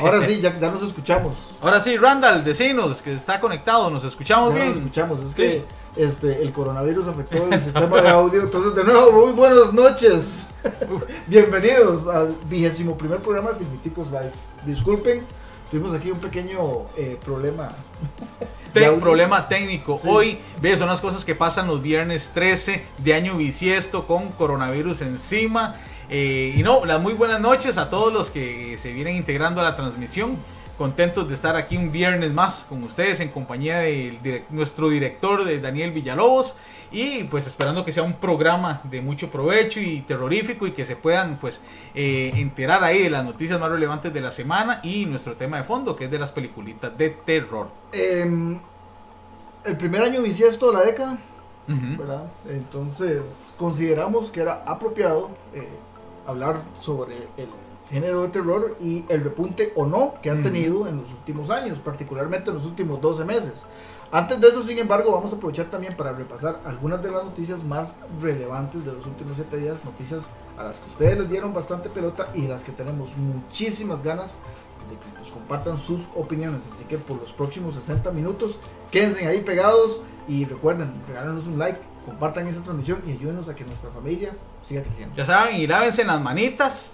Ahora sí, ya, ya nos escuchamos. Ahora sí, Randall, decinos que está conectado, nos escuchamos Ya bien. nos escuchamos. Es que este, el coronavirus afectó el sistema de audio. Entonces, de nuevo, muy buenas noches. Bienvenidos al vigésimo primer programa de Filmiticos Live. Disculpen, tuvimos aquí un pequeño eh, problema. Te- de audio. problema técnico. Sí. Hoy, ves, son las cosas que pasan los viernes 13 de año bisiesto con coronavirus encima. Eh, y no, las muy buenas noches a todos los que se vienen integrando a la transmisión. Contentos de estar aquí un viernes más con ustedes en compañía de nuestro director de Daniel Villalobos y pues esperando que sea un programa de mucho provecho y terrorífico y que se puedan pues eh, enterar ahí de las noticias más relevantes de la semana y nuestro tema de fondo que es de las peliculitas de terror. Em, el primer año bisiesto de la década. ¿verdad? Entonces, consideramos que era apropiado eh, hablar sobre el género de terror y el repunte o no que han tenido en los últimos años, particularmente en los últimos 12 meses. Antes de eso, sin embargo, vamos a aprovechar también para repasar algunas de las noticias más relevantes de los últimos 7 días, noticias a las que ustedes les dieron bastante pelota y las que tenemos muchísimas ganas de que nos compartan sus opiniones. Así que por los próximos 60 minutos, quédense ahí pegados y recuerden, regálenos un like, compartan esta transmisión y ayúdenos a que nuestra familia siga creciendo. Ya saben, y lávense las manitas,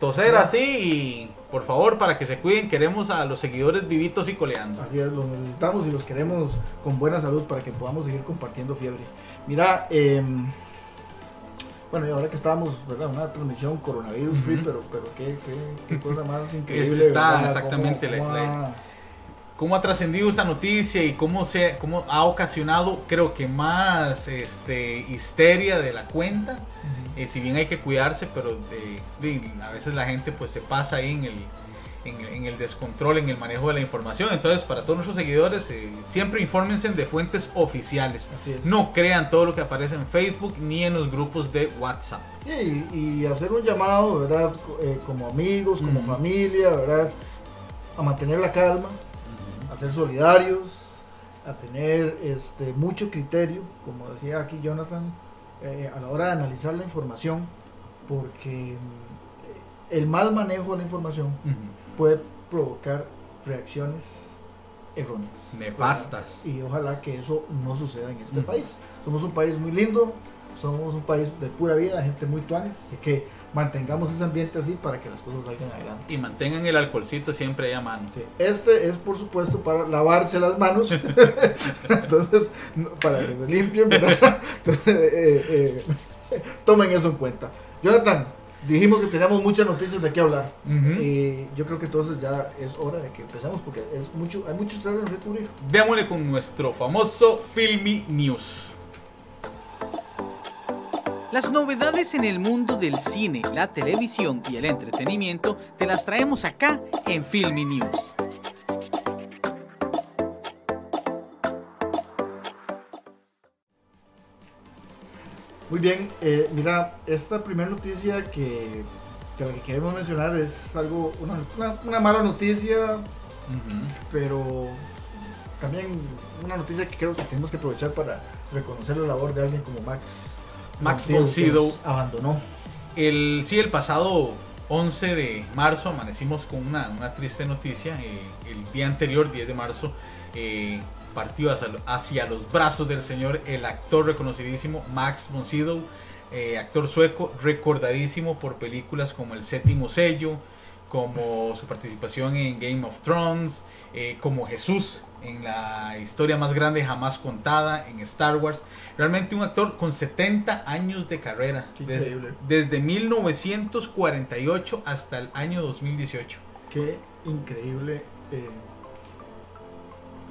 toser Sí. así y por favor para que se cuiden, queremos a los seguidores vivitos y coleando. Así es, los necesitamos y los queremos con buena salud para que podamos seguir compartiendo fiebre. Mira, em, bueno, y ahora que estábamos, ¿verdad? Una transmisión coronavirus free, pero, pero qué, qué, qué cosa más increíble. está ¿verdad? exactamente Cómo- la- cómo la- ha- cómo ha trascendido esta noticia y cómo se cómo ha ocasionado creo que más este histeria de la cuenta. Eh, si bien hay que cuidarse pero de- de- a veces la gente pues se pasa ahí en el en, en el descontrol en el manejo de la información. Entonces para todos nuestros seguidores eh, siempre infórmense de fuentes oficiales. Así es. no crean todo lo que aparece en Facebook ni en los grupos de WhatsApp. Y, y hacer un llamado, ¿verdad? Eh, como amigos, como familia, ¿verdad? A mantener la calma, a ser solidarios, a tener este, mucho criterio, como decía aquí Jonathan, eh, a la hora de analizar la información, porque mm, el mal manejo de la información puede provocar reacciones erróneas. Nefastas. Y ojalá que eso no suceda en este país. Somos un país muy lindo, somos un país de pura vida, gente muy tuanes, así que mantengamos ese ambiente así para que las cosas salgan adelante. y mantengan el alcoholcito siempre ahí a mano Sí, Este es por supuesto para lavarse las manos, entonces para que se limpien, ¿verdad? Entonces, eh, eh, tomen eso en cuenta. Jonathan, dijimos que teníamos muchas noticias de qué hablar. Ujú. Y yo creo que entonces ya es hora de que empecemos porque es mucho, hay muchos terrenos que cubrir. Démosle con nuestro famoso Filmy News. Las novedades en el mundo del cine, la televisión y el entretenimiento te las traemos acá en Filmy News. Muy bien, eh, mira, esta primera noticia que, que la que queremos mencionar es algo, una, una- una mala noticia, pero también una noticia que creo que tenemos que aprovechar para reconocer la labor de alguien como Max. Max que von Sydow. nos abandonó. El, sí, el pasado 11 de marzo amanecimos con una, una triste noticia. Eh, el día anterior, 10 de marzo, eh, partió hacia, hacia los brazos del señor el actor reconocidísimo Max von Sydow, eh, actor sueco recordadísimo por películas como El Séptimo Sello, como su participación en Game of Thrones, eh, como Jesús en la historia más grande jamás contada en Star Wars. Realmente un actor con 70 años de carrera. Qué Desde, increíble. desde 1948 hasta el año 2018. Qué increíble, eh,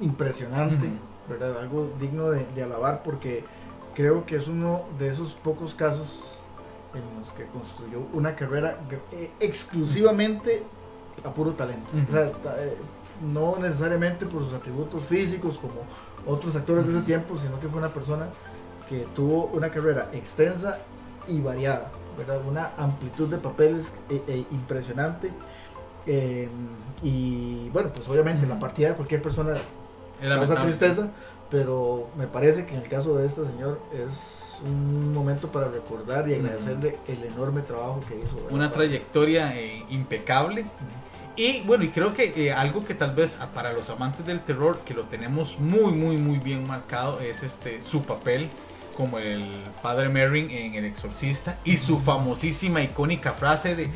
impresionante. ¿verdad? Algo digno de, de alabar porque creo que es uno de esos pocos casos en los que construyó una carrera eh, exclusivamente a puro talento. O sea, eh, no necesariamente por sus atributos físicos como otros actores de ese tiempo, sino que fue una persona que tuvo una carrera extensa y variada, ¿verdad? Una amplitud de papeles eh, eh, impresionante. eh, y bueno, pues obviamente la partida de cualquier persona causa tristeza, pero me parece que en el caso de este señor es un momento para recordar y agradecerle el enorme trabajo que hizo. ¿verdad? Una trayectoria eh, impecable. Y bueno, y creo que eh, algo que tal vez para los amantes del terror, que lo tenemos muy, muy, muy bien marcado, es este su papel como el padre Merrin en El Exorcista y su famosísima, icónica frase de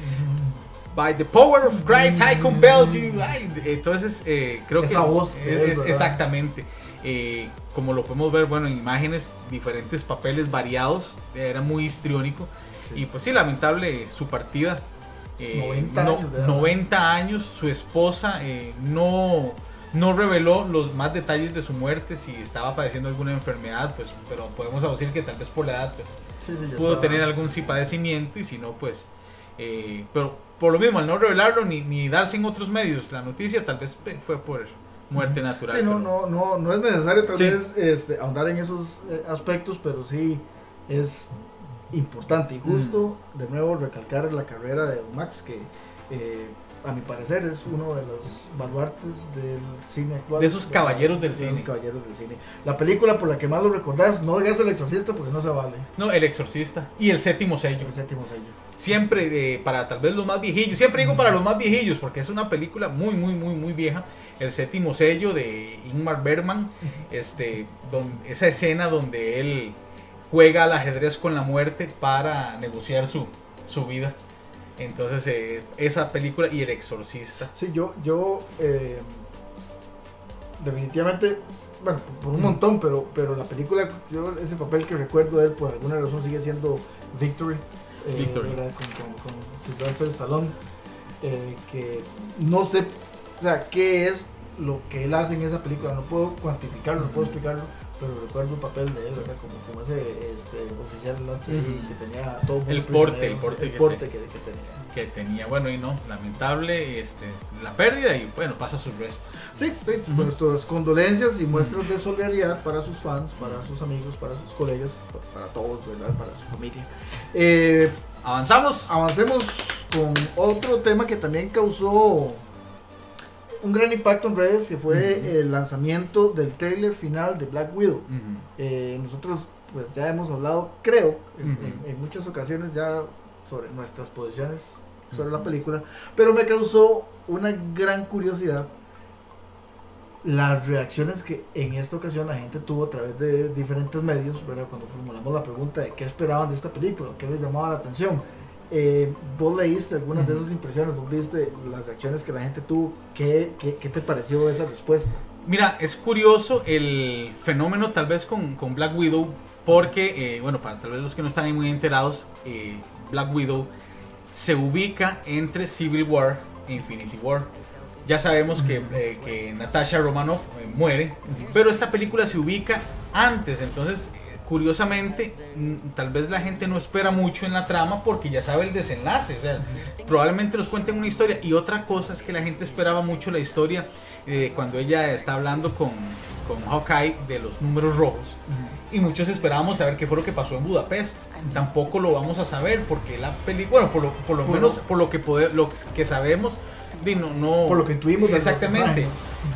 By the power of Christ I compel you. Ay, entonces, eh, creo Esa que voz es, es- exactamente. Eh, como lo podemos ver, bueno, en imágenes, diferentes papeles variados, era muy histriónico. Sí. Y pues sí, lamentable su partida. Eh, 90 no- años de edad. 90 años, su esposa eh, no, no reveló los más detalles de su muerte, si estaba padeciendo alguna enfermedad, pues, pero podemos aducir que tal vez por la edad, pues, Sí, sí, pudo tener algún sí padecimiento y si no, pues, eh, pero por lo mismo, al no revelarlo ni, ni darse en otros medios la noticia, tal vez fue por muerte natural. Sí, no, pero- no, no, no es necesario tal Sí. vez este, ahondar en esos eh, aspectos, pero sí es importante y justo de nuevo recalcar la carrera de Max, que eh, a mi parecer es uno de los baluartes del cine actual. De esos caballeros del De cine. esos caballeros del cine. La película por la que más lo recordás, no digas el exorcista porque no se vale. No, El Exorcista y El Séptimo Sello. El séptimo sello. Siempre, eh, para tal vez los más viejillos, siempre digo para los más viejillos, porque es una película muy, muy, muy, muy vieja. El Séptimo Sello de Ingmar Bergman, este, don- esa escena donde él juega al ajedrez con la muerte para negociar su, su vida. Entonces, eh, esa película y El Exorcista. Sí, yo, yo eh, definitivamente, bueno, por, por un montón, pero, pero la película, yo ese papel que recuerdo de él por alguna razón sigue siendo Victory, eh. Con, con, con Sylvester Stallone, eh, que no sé, o sea, qué es lo que él hace en esa película, no puedo cuantificarlo, no puedo explicarlo, pero recuerdo el papel de él, ¿verdad? Como, como ese este, oficial de Lanza Ujú. que tenía todo mundo El porte, el porte el que porte te- que, que tenía. que tenía, bueno, y no, lamentable, este, la pérdida y bueno, pasa sus restos. Sí, sí, Ujú. nuestras condolencias y muestras de solidaridad para sus fans, para sus amigos, para sus colegas, pa- para todos, ¿verdad? Para su familia. Eh, Avanzamos. avancemos con otro tema que también causó un gran impacto en redes, que fue el lanzamiento del trailer final de Black Widow. Eh, nosotros pues ya hemos hablado, creo, en, Ujú. en- en muchas ocasiones ya sobre nuestras posiciones sobre la película, pero me causó una gran curiosidad las reacciones que en esta ocasión la gente tuvo a través de diferentes medios, ¿verdad? cuando formulamos la pregunta de qué esperaban de esta película, qué les llamaba la atención. Eh, vos leíste algunas de esas impresiones, vos viste las reacciones que la gente tuvo, ¿qué, qué, qué te pareció esa respuesta? Mira, es curioso el fenómeno tal vez con, con Black Widow, porque, eh, bueno, para tal vez los que no están ahí muy enterados, eh, Black Widow se ubica entre Civil War e Infinity War. Ya sabemos que, eh, que Natasha Romanoff muere, pero esta película se ubica antes, entonces, curiosamente, mm, tal vez la gente no espera mucho en la trama porque ya sabe el desenlace, o sea, probablemente nos cuenten una historia. Y otra cosa es que la gente esperaba mucho la historia eh, cuando ella está hablando con, con Hawkeye de los números rojos. Y muchos esperábamos saber qué fue lo que pasó en Budapest. Tampoco lo vamos a saber porque la película, bueno, por lo, por lo Bueno. menos por lo que, pode- lo que sabemos, no, no, Por lo que los Exactamente.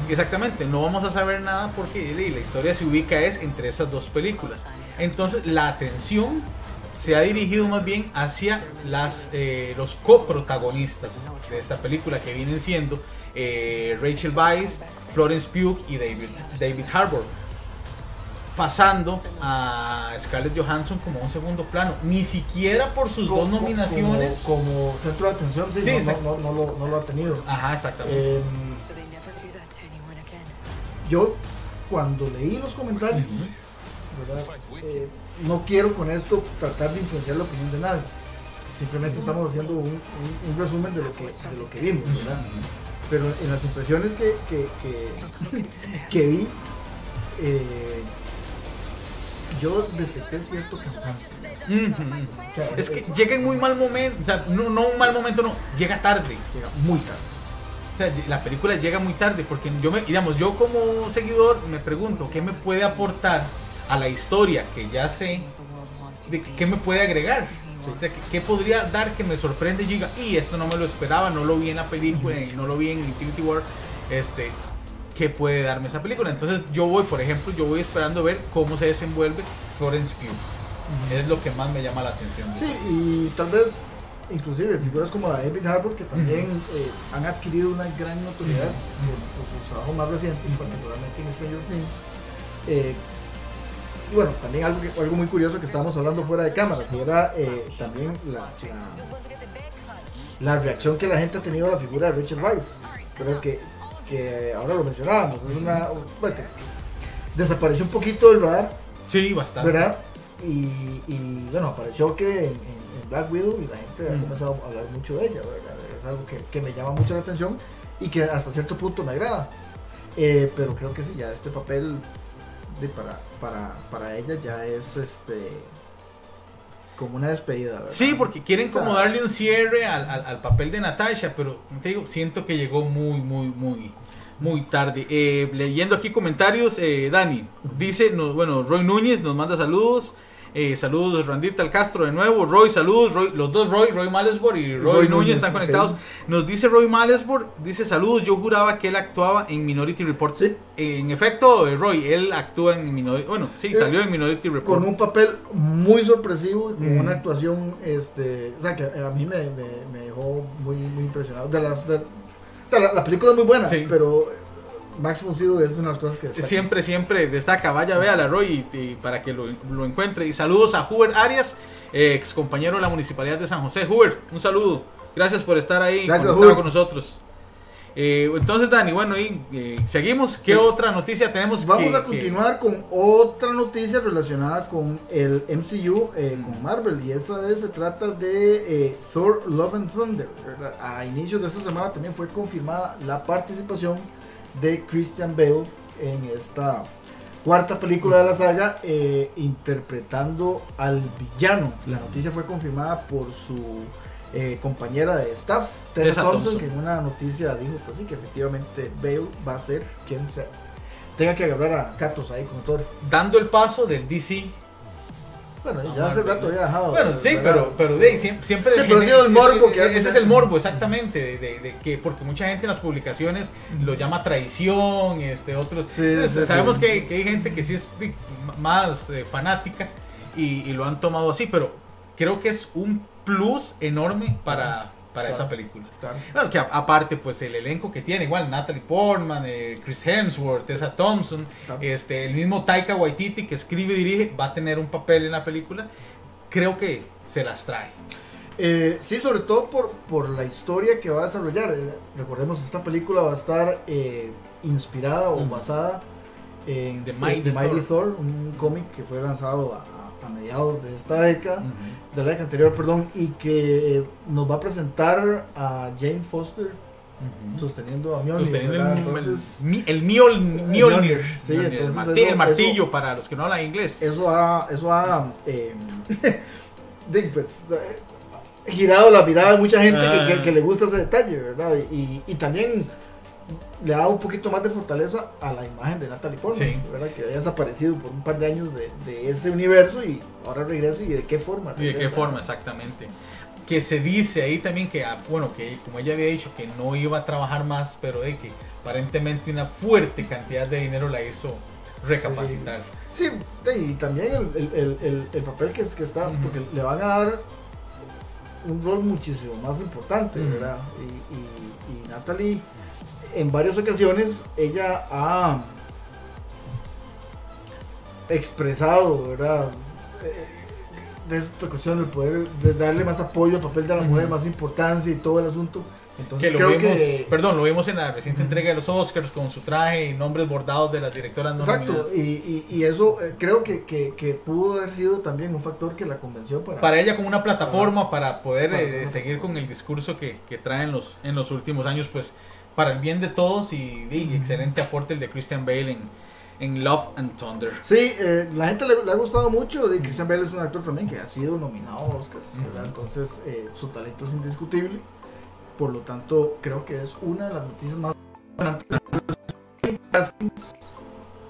Exactamente, no vamos a saber nada porque la historia se ubica es entre esas dos películas. Entonces la atención se ha dirigido más bien hacia las, eh, los coprotagonistas de esta película que vienen siendo eh, Rachel Weisz, Florence Pugh y David, David Harbour. Pasando a Scarlett Johansson como un segundo plano, ni siquiera por sus dos Como- nominaciones. Como, como centro de atención, sí, Sí, no, no, lo, no lo ha tenido. Ajá, exactamente. Eh, again. yo, cuando leí los comentarios. Eh, no quiero con esto tratar de influenciar la opinión de nadie. Simplemente estamos haciendo un, un- un resumen de lo que, de lo que vimos, ¿verdad? Pero en las impresiones que, que, que, que vi, eh, yo detecté cierto cansancio. Ujú. O sea, Es que llega en muy mal momento, o sea, no, no un mal momento, no, llega tarde. llega muy tarde. O sea, la película llega muy tarde porque yo me, digamos, yo como seguidor me pregunto qué me puede aportar a la historia que ya sé, de qué me puede agregar. ¿qué, podría dar que me sorprende y diga, y esto no me lo esperaba, no lo vi en la película, no lo vi en Infinity War, este, ¿qué puede darme esa película? Entonces yo voy, por ejemplo, yo voy esperando ver cómo se desenvuelve Florence Pugh. Es lo que más me llama la atención. Sí, y tal vez inclusive figuras como la David Harbour que también eh, han adquirido una gran notoriedad por, por sus trabajos más recientes, particularmente en Stranger Things. Eh, y bueno, también algo, que- algo muy curioso que estábamos hablando fuera de cámaras, y era eh, también la, la, la reacción que la gente ha tenido a la figura de Richard Weiss. Creo que, que ahora lo mencionábamos, es una. Bueno, desapareció un poquito del radar, Sí, bastante. ¿verdad? Y, y, bueno, apareció que en, en- en Black Widow y la gente ha Mm. comenzado a hablar mucho de ella, ¿verdad? Es algo que, que me llama mucho la atención y que hasta cierto punto me agrada. Eh, pero creo que sí, ya este papel de para, para, para ella ya es este como una despedida, ¿verdad? Sí, porque quieren como darle un cierre al, al- al papel de Natasha, pero te digo, siento que llegó muy, muy, muy, muy tarde. Eh, leyendo aquí comentarios, eh, Dani dice, no, bueno, Roy Núñez nos manda saludos. Eh, saludos Randita al Castro de nuevo, Roy, saludos, Roy, los dos Roy, Roy Malesbor y Roy, Roy Núñez, Núñez, están conectados. Nos dice Roy Malesbor, dice saludos, yo juraba que él actuaba en Minority Report. Sí. En efecto, eh, Roy, él actúa en Minority, bueno, sí, Eh, salió en Minority Report. con un papel muy sorpresivo y con Mm. una actuación este o sea que a mí me, me, me dejó muy muy impresionado de las de- o sea la, la película es muy buena Sí. pero Max von Sydow es una de las cosas que destaca. Siempre, siempre destaca. Vaya, véala, Roy, y, y para que lo, lo encuentre. Y saludos a Hubert Arias, ex compañero de la Municipalidad de San José. Hubert, un saludo. Gracias por estar ahí Gracias, con nosotros. Eh, entonces, Dani, bueno, y eh, seguimos. ¿Qué Sí. otra noticia tenemos? Vamos que- a que- continuar con otra noticia relacionada con el MCU, eh, Mm. con Marvel, y esta vez se trata de eh, Thor Love and Thunder. ¿verdad? A inicios de esta semana también fue confirmada la participación de Christian Bale en esta cuarta película de la saga, eh, interpretando al villano. La noticia fue confirmada por su eh, compañera de staff, Tessa, Thompson, Thompson. que en una noticia dijo pues sí, que efectivamente Bale va a ser quien sea tenga que agarrar a Katos ahí con Thor. Dando el paso del DC. Bueno, ya hace rato ya dejado. Bueno, sí, pero, pero de, siempre. Sí, pero ha sido el morbo que ese, es el morbo, exactamente. De, de- de que, porque mucha gente en las publicaciones lo llama traición, este, otros. Sí, Entonces, sí, sabemos. Que, que hay gente que sí es más eh, fanática y, y lo han tomado así, pero creo que es un plus enorme para, para Claro. esa película. Claro. Claro que a- aparte, pues el elenco que tiene, igual Natalie Portman, eh, Chris Hemsworth, Tessa Thompson, Claro. este, el mismo Taika Waititi que escribe y dirige, va a tener un papel en la película. Creo que se las trae. Eh, sí, sobre todo por, por la historia que va a desarrollar. Eh, recordemos, esta película va a estar eh, inspirada o Ujú. basada en The Mighty The Mighty Thor. Thor, un cómic que fue lanzado a, a- mediados de esta década, de la década anterior, perdón, y que eh, nos va a presentar a Jane Foster sosteniendo a Mjolnir. Sosteniendo el, Entonces, el Mjol- Mjolnir. Sí, Mjolnir, entonces el, martillo, eso- el martillo eso- para los que no hablan inglés. eso ha, eso ha eh, de, pues, eh, girado la mirada de mucha gente que, que- Ah. que le gusta ese detalle, ¿verdad? Y, y también le dado un poquito más de fortaleza a la imagen de Natalie Portman, Sí. ¿verdad? Que había desaparecido por un par de años de, de ese universo y ahora regresa y de qué forma. ¿Y de qué regresa. forma exactamente? Que se dice ahí también que, ah, bueno, que como ella había dicho que no iba a trabajar más, pero de que aparentemente una fuerte cantidad de dinero la hizo recapacitar. Sí, y también el, el- el- el- el papel que, es, que está, porque le van a dar un rol muchísimo más importante. ¿verdad? Y, y- y Natalie, en varias ocasiones, ella ha expresado, ¿verdad? Eh, De esta cuestión del poder, de darle más apoyo al papel de la mujer, más importancia y todo el asunto. Entonces que lo creo vimos, que... perdón, lo vimos en la reciente entrega de los Oscars con su traje y nombres bordados de las directoras no Exacto, y, y- y eso eh, creo que, que, que pudo haber sido también un factor que la convenció para... Para ella como una plataforma para poder Para eh, seguir con el discurso que, que trae en los, en los últimos años, pues para el bien de todos y, y excelente aporte el de Christian Bale en, en Love and Thunder. Sí, eh, la gente le, le ha gustado mucho. De Christian Bale es un actor también que ha sido nominado a Oscars, ¿verdad? Entonces, eh, su talento es indiscutible. Por lo tanto, creo que es una de las noticias más importantes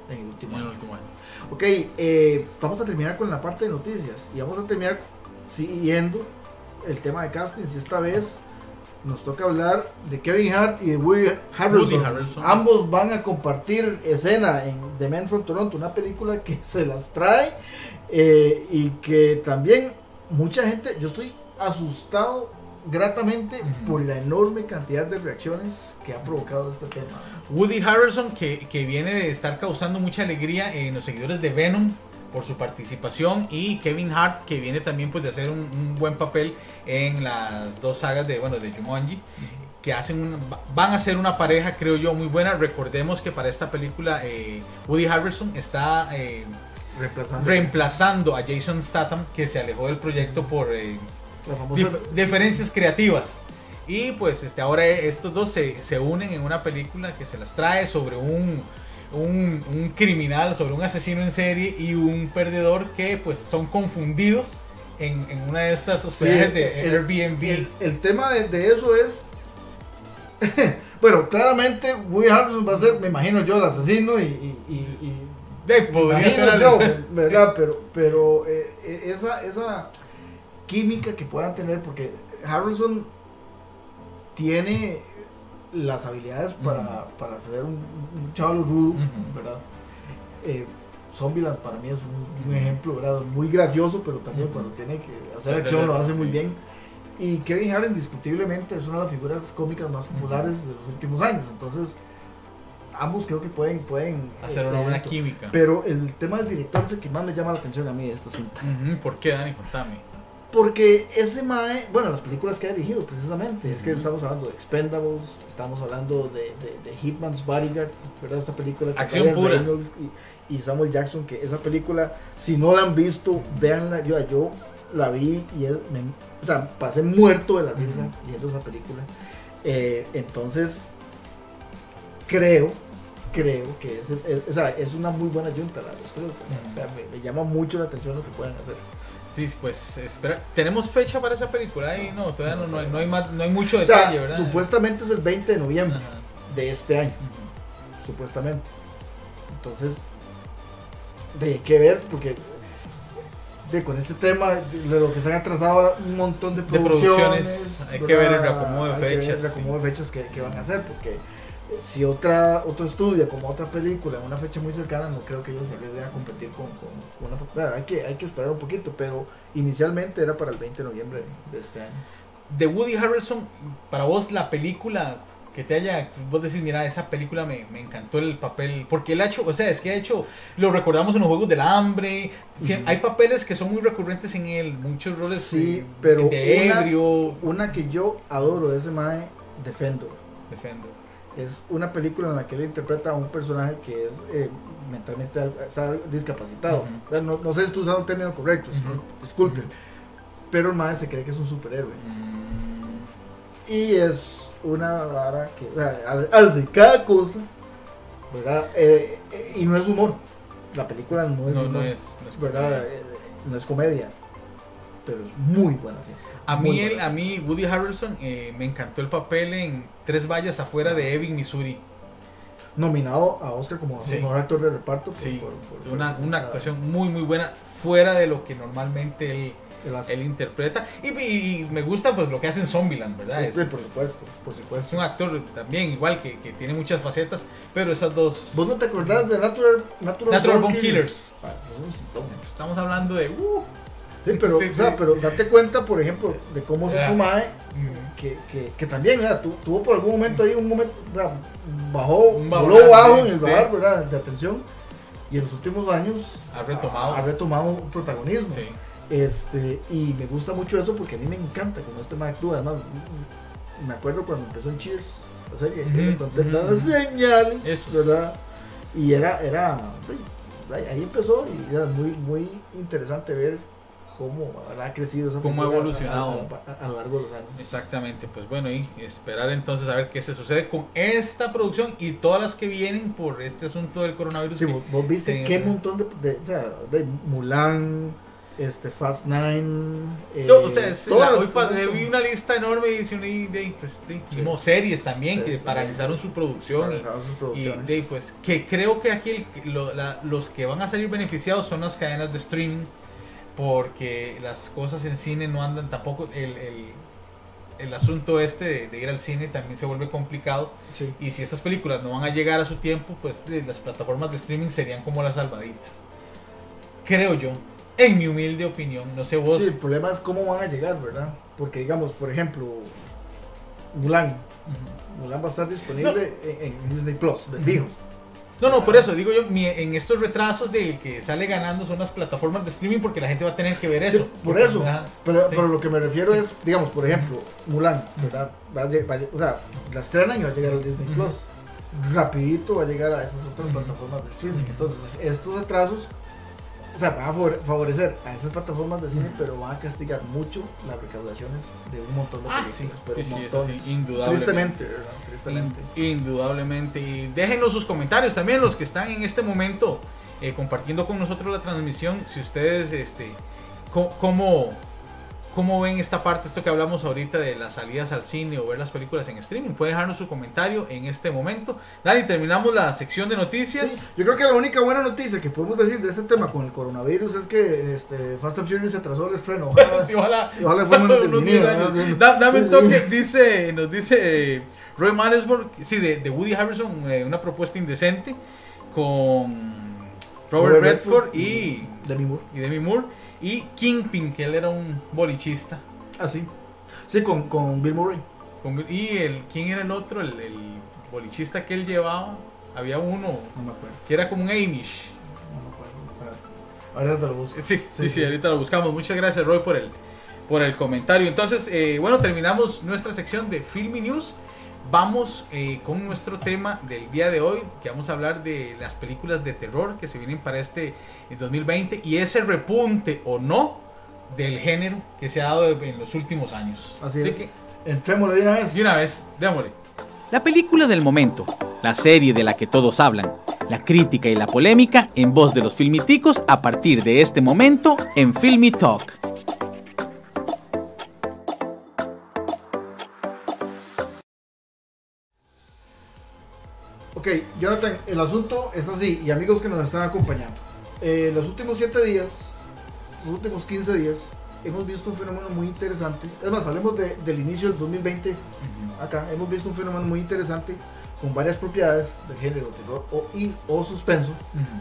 en el último En el año. último año. Ok, eh, vamos a terminar con la parte de noticias y vamos a terminar siguiendo el tema de castings. Y esta vez nos toca hablar de Kevin Hart y de Woody Harrelson. Woody Harrelson. Ambos van a compartir escena en The Man from Toronto, una película que se las trae eh, y que también mucha gente, yo estoy asustado gratamente por la enorme cantidad de reacciones que ha provocado este tema. Woody Harrelson, que, que viene de estar causando mucha alegría en los seguidores de Venom por su participación y Kevin Hart que viene también pues de hacer un, un buen papel en las dos sagas de bueno de Jumanji que hacen un- van a ser una pareja creo yo muy buena. Recordemos que para esta película eh, Woody Harrelson está eh, Reemplazando. reemplazando a Jason Statham que se alejó del proyecto por eh, dif- diferencias creativas. Y pues este, ahora estos dos se, se unen en una película que se las trae sobre un, un, un criminal, sobre un asesino en serie y un perdedor que pues son confundidos en, en una de estas sociedades de el- Airbnb. El, el tema de, de eso es. bueno, claramente Woody Harrelson va a ser, me imagino yo, el asesino y. y, y- y- De, me podría imagino ser yo. ¿verdad? Pero, pero eh, esa, esa química que puedan tener, porque Harrelson tiene las habilidades para, Ujú. para tener un, un chaval rudo, Ujú. ¿verdad? Eh, Zombieland para mí es un, un ejemplo, ¿verdad? Muy gracioso, pero también cuando tiene que hacer acción lo hace muy bien. Y Kevin Hart indiscutiblemente es una de las figuras cómicas más populares de los últimos años. Entonces, ambos creo que pueden, pueden Hacer eh, una buena esto. química. Pero el tema del director es el que más me llama la atención a mí de esta cinta. ¿Por qué, Dani? Contame. Porque ese Mae, bueno, las películas que ha dirigido precisamente, es que estamos hablando de Expendables, estamos hablando de, de, de Hitman's Bodyguard, ¿verdad? Esta película con Acción pura. Y, y Samuel Jackson, que esa película, si no la han visto, véanla. Yo, yo la vi y es- me- o sea, pasé muerto de la risa viendo esa película. Eh, entonces, creo, creo que es, es, o sea, es una muy buena junta la de. O sea, me, me llama mucho la atención lo que pueden hacer. Sí, pues espera. ¿Tenemos fecha para esa película? Ahí no, todavía no, no, hay, no, hay, más- no hay mucho O sea, detalle, ¿verdad? supuestamente es el 20 de noviembre Ajá. de este año, supuestamente. Entonces, de que ver, porque de, con este tema de lo que se han atrasado un montón de De producciones, producciones, hay que ver el reacomodo de que fechas, El reacomodo sí. de fechas que, que van a hacer, porque si otra otro estudio como otra película en una fecha muy cercana, no creo que ellos se arriesguen a competir con, con, con una popular. Hay que, hay que esperar un poquito, pero inicialmente era para el 20 de noviembre de este año. de Woody Harrelson, para vos la película que te haya, vos decís, mira, esa película me, me encantó el papel, porque él ha hecho, o sea, es que ha hecho, lo recordamos en los Juegos del Hambre, hay papeles que son muy recurrentes en él, muchos roles Sí, eh, pero de una- ebrio, Una que yo adoro de ese Mae, Defender. Defender. Es una película en la que él interpreta a un personaje que es eh, mentalmente al- está discapacitado. No, no sé si estoy usando el término correcto, Ujú. disculpen. Pero el se cree que es un superhéroe. Mm, Y es una vara que o sea, hace, hace cada cosa, ¿verdad? Eh, eh, y no es humor. La película no es no, humor, no es, no es ¿verdad? comedia. No es comedia. Pero es muy buena, sí. A Muy mí, él, a mí Woody Harrelson eh, me encantó el papel en Tres vallas afuera de Ebbing, Missouri. Nominado a Oscar como Sí. mejor actor de reparto. por- Sí, por- por- una, actuación muy muy buena fuera de lo que normalmente él, él interpreta y, y me gusta pues lo que hace en Zombieland, ¿verdad? Sí, Es- por es- supuesto, por Es supuesto. un actor también igual que, que tiene muchas facetas, pero esas dos ¿Vos no te acordás de Natural, Natural, Natural Born Born Killers. Ah, eso es un estamos hablando de uh, Sí, pero, Sí, o sea, sí. pero date cuenta, por ejemplo, de cómo se Ya. Mae, que, que, que también. Tu- tuvo por algún momento ahí un momento, bajó, Un voló bajo en el radar, ¿verdad? De atención. Y en los últimos años Ha retomado. ha, ha retomado un protagonismo. Este, y me gusta mucho eso porque a mí me encanta como este Mae actúa. Además, me acuerdo cuando empezó en Cheers, la serie, señales. Y era, era, ahí ahí empezó y era muy, muy interesante ver cómo ha crecido esa Cómo ha evolucionado. a, a- a lo largo de los años. Exactamente, pues bueno, y esperar entonces a ver qué se sucede con esta producción y todas las que vienen por este asunto del coronavirus. Sí, que- vos, vos viste qué montón de, de, o sea, de Mulan, este, Fast Nine, eh, o sea, es la- hoy pas- todo- vi una lista enorme y de, pues, de- Sí. series también que paralizaron su producción. y- Y de, pues que creo que aquí el- lo- la- los que van a salir beneficiados son las cadenas de streaming porque las cosas en cine no andan tampoco el, el, el asunto este de, de ir al cine también se vuelve complicado Sí. y si estas películas no van a llegar a su tiempo pues de- las plataformas de streaming serían como la salvadita creo yo En mi humilde opinión, no sé vos. Sí, el problema es cómo van a llegar, ¿verdad? Porque digamos, por ejemplo, Mulan. Mulan va a estar disponible en, en Disney Plus, de fijo. No, no, por eso digo yo, mi- en estos retrasos del que sale ganando son las plataformas de streaming porque la gente va a tener que ver eso. Sí, por eso. Ajá. Pero, Sí. pero lo que me refiero es, digamos, por ejemplo, Mulan, ¿verdad? Va a lle- va a lle- o sea, la estrenan y va a llegar al Disney. Plus. Rapidito va a llegar a esas otras plataformas de streaming. Entonces, estos atrasos, o sea, van a favore- favorecer a esas plataformas de cine, pero van a castigar mucho las recaudaciones de un montón de Ah, películas. sí, pero sí, un montón. sí, indudablemente. Tristemente, ¿verdad? Tristemente. In- Indudablemente. Y déjenos sus comentarios también, los que están en este momento eh, compartiendo con nosotros la transmisión. Si ustedes, este, co- cómo, cómo ven esta parte, esto que hablamos ahorita de las salidas al cine o ver las películas en streaming, pueden dejarnos su comentario en este momento. Dani, terminamos la sección de noticias. Sí, yo creo que la única buena noticia que podemos decir de este tema con el coronavirus es que este, Fast and Furious se atrasó el estreno. Ojalá- Sí, ojalá. Ojalá fuera una unos definida, 10 años. ¿no? Da- dame un toque, dice, nos dice eh, Roy Manesburg, sí, de, de Woody Harrison, eh, una propuesta indecente con Robert, Redford y, Demi Moore. y Demi Moore y Kingpin, que él era un bolichista. Ah, sí. Sí, con, con Bill Murray. Con- y el, ¿quién era el otro? El, el bolichista que él llevaba. Había uno No me acuerdo. que era como un Amish. No me acuerdo. Ahorita te lo busco. Sí, sí, sí, sí. ahorita lo buscamos. Muchas gracias, Roy, por el, por el comentario. Entonces, eh, bueno, terminamos nuestra sección de Filmy News. Vamos eh, con nuestro tema del día de hoy, que vamos a hablar de las películas de terror que se vienen para este eh, 2020 y ese repunte o no del género que se ha dado en los últimos años. Así es. que, Entrémosle de una vez. de una vez, démosle. La película del momento, la serie de la que todos hablan, la crítica y la polémica en voz de los filmiticos a partir de este momento en Filmy Talk. Ok, Jonathan, el asunto es así, y amigos que nos están acompañando. Eh, los últimos 7 días, los últimos 15 días, hemos visto un fenómeno muy interesante. Es más, hablemos de- del inicio del 2020. Acá hemos visto un fenómeno muy interesante con varias propiedades del género terror o, y, o suspenso,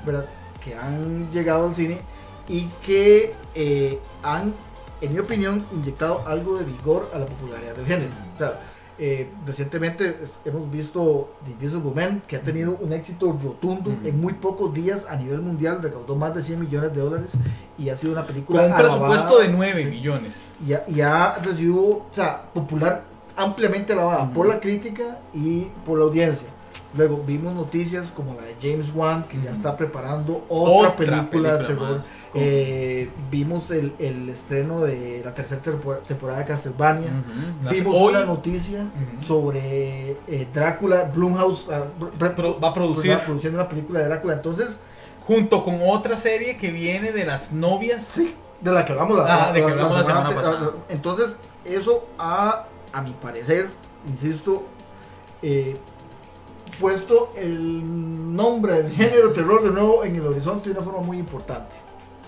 ¿verdad? Que han llegado al cine y que eh, han, en mi opinión, inyectado algo de vigor a la popularidad del género. O sea, eh, recientemente hemos visto The Invisible Man, que ha tenido un éxito rotundo en muy pocos días a nivel mundial, recaudó más de 100 millones de dólares y ha sido una película Con un presupuesto alabada, de 9 sí, millones. y, ha, y ha recibido, o sea, popular ampliamente alabada por la crítica y por la audiencia. Luego vimos noticias como la de James Wan, que ya está preparando otra, película, de terror. Eh, vimos el, el estreno de la tercera tempor- temporada de Castlevania. Vimos hoy una noticia sobre eh, Drácula, Blumhouse ah, va a producir produciendo una película de Drácula. Entonces, junto con otra serie que viene de las novias. sí, de la que hablamos la, Ah, de que hablamos la semana pasada. Entonces, eso ha, a mi parecer, insisto, eh, puesto el nombre del género terror de nuevo en el horizonte de una forma muy importante.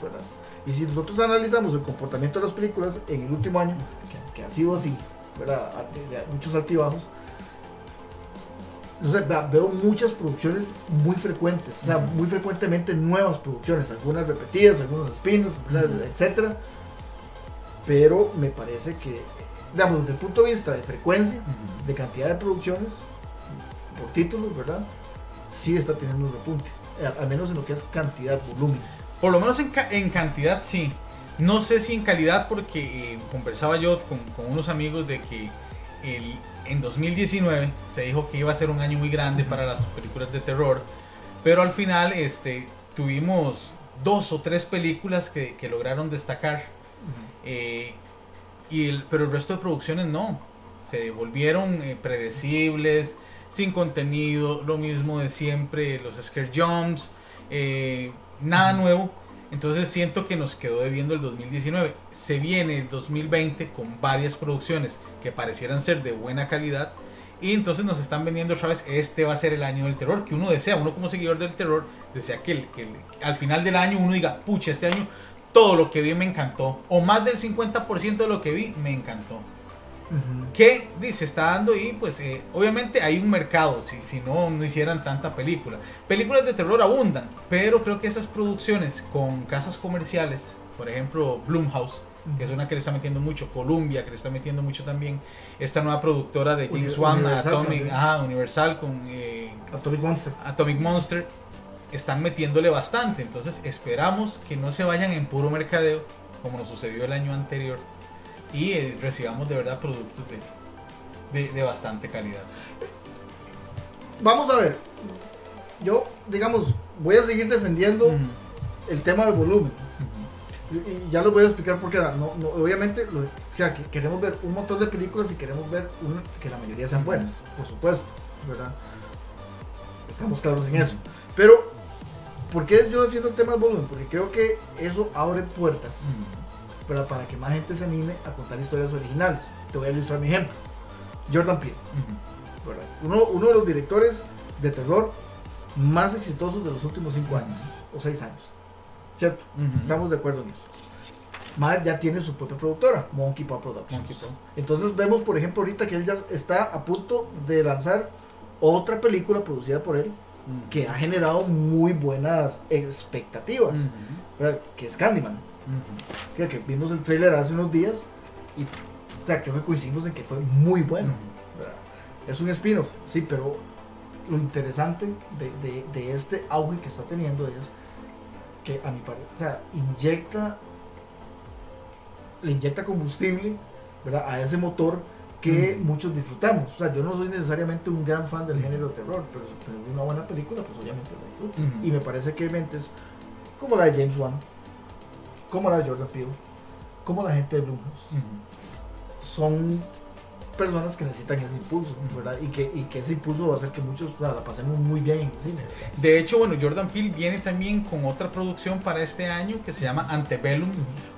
¿verdad? Y si nosotros analizamos el comportamiento de las películas en el último año, que, que ha sido así, ¿verdad? Muchos altibajos, no sé, vea- veo muchas producciones muy frecuentes, o sea, muy frecuentemente nuevas producciones, algunas repetidas, algunos espinos, etcétera. Pero me parece que, digamos, desde el punto de vista de frecuencia, de cantidad de producciones por títulos, ¿verdad? Sí está teniendo un repunte, al al menos en lo que es cantidad, volumen. Por lo menos en, ca- en cantidad sí. No sé si en calidad porque eh, conversaba yo con, con unos amigos de que el, en 2019 se dijo que iba a ser un año muy grande para las películas de terror. Pero al final este, tuvimos dos o tres películas que, que lograron destacar. Eh, y el, pero el resto de producciones no. Se volvieron eh, predecibles, sin contenido, lo mismo de siempre, los scare jumps, eh, nada nuevo. Entonces siento que nos quedó debiendo el 2019. Se viene el 2020 con varias producciones que parecieran ser de buena calidad. Y entonces nos están vendiendo otra vez, este va a ser el año del terror, que uno desea, uno como seguidor del terror, desea que, el- que el- al final del año uno diga, pucha, este año todo lo que vi me encantó. O más del 50% de lo que vi me encantó. Que dice está dando y pues eh, obviamente hay un mercado si, si no no hicieran tanta película. Películas de terror abundan pero creo que esas producciones con casas comerciales por ejemplo, Blumhouse, que es una que le está metiendo mucho, Columbia, que le está metiendo mucho también, esta nueva productora de James Wan, Atomic, ajá, Universal con eh, Atomic Monster. Atomic Monster, están metiéndole bastante. Entonces esperamos que no se vayan en puro mercadeo, como nos sucedió el año anterior, y eh, recibamos de verdad productos de, de- de bastante calidad. Vamos a ver. Yo, digamos, voy a seguir defendiendo el tema del volumen. Y y ya les voy a explicar por qué. No, no, obviamente, lo- o sea, que queremos ver un montón de películas y queremos ver una, que la mayoría sean buenas, por supuesto, ¿verdad? Estamos claros en eso. Pero, ¿por qué yo defiendo el tema del volumen? Porque creo que eso abre puertas ¿verdad? para que más gente se anime a contar historias originales. Te voy a ilustrar mi ejemplo. Jordan Peele, Ujú. ¿verdad? Uno, uno de los directores de terror más exitosos de los últimos 5 años o 6 años. ¿Cierto? Ujú. Estamos de acuerdo en eso. Matt ya tiene su propia productora, Monkey Paw Productions. Monkey Paw. Entonces vemos, por ejemplo, ahorita que él ya está a punto de lanzar otra película producida por él que ha generado muy buenas expectativas, Ujú. ¿verdad? que es Candyman. Ujú. Que, que vimos el tráiler hace unos días y o sea, creo que coincidimos en que fue muy bueno. Es un spin-off, sí, pero lo interesante de, de- de este auge que está teniendo es que a mi parecer, o sea, inyecta, le inyecta combustible, ¿verdad? A ese motor que Ujú. muchos disfrutamos. O sea, yo no soy necesariamente un gran fan del género terror, pero, pero una buena película, pues obviamente la disfruto. Y me parece que mentes como la de James Wan, como la de Jordan Peele, como la gente de Blumhouse, Ujú. son personas que necesitan ese impulso. ¿verdad? Y que, y que ese impulso va a hacer que muchos o sea, la pasemos muy bien en el cine. De hecho, bueno, Jordan Peele viene también con otra producción para este año que se llama Antebellum,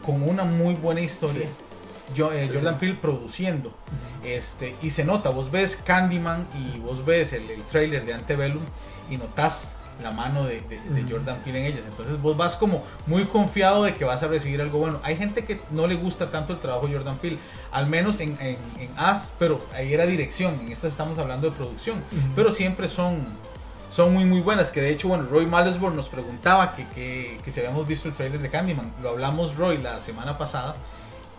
con una muy buena historia. Yo, eh, Sí. Jordan Peele produciendo. Este, y se nota, vos ves Candyman y vos ves el, el trailer de Antebellum y notas la mano de, de- de. Jordan Peele en ellas. Entonces vos vas como muy confiado de que vas a recibir algo bueno. Hay gente que no le gusta tanto el trabajo de Jordan Peele, al menos en, en, en As, pero ahí era dirección, en esta estamos hablando de producción. Ujú. Pero siempre son, son muy muy buenas. Que de hecho, bueno, Roy Malesborn nos preguntaba que, que, que si habíamos visto el trailer de Candyman. Lo hablamos Roy la semana pasada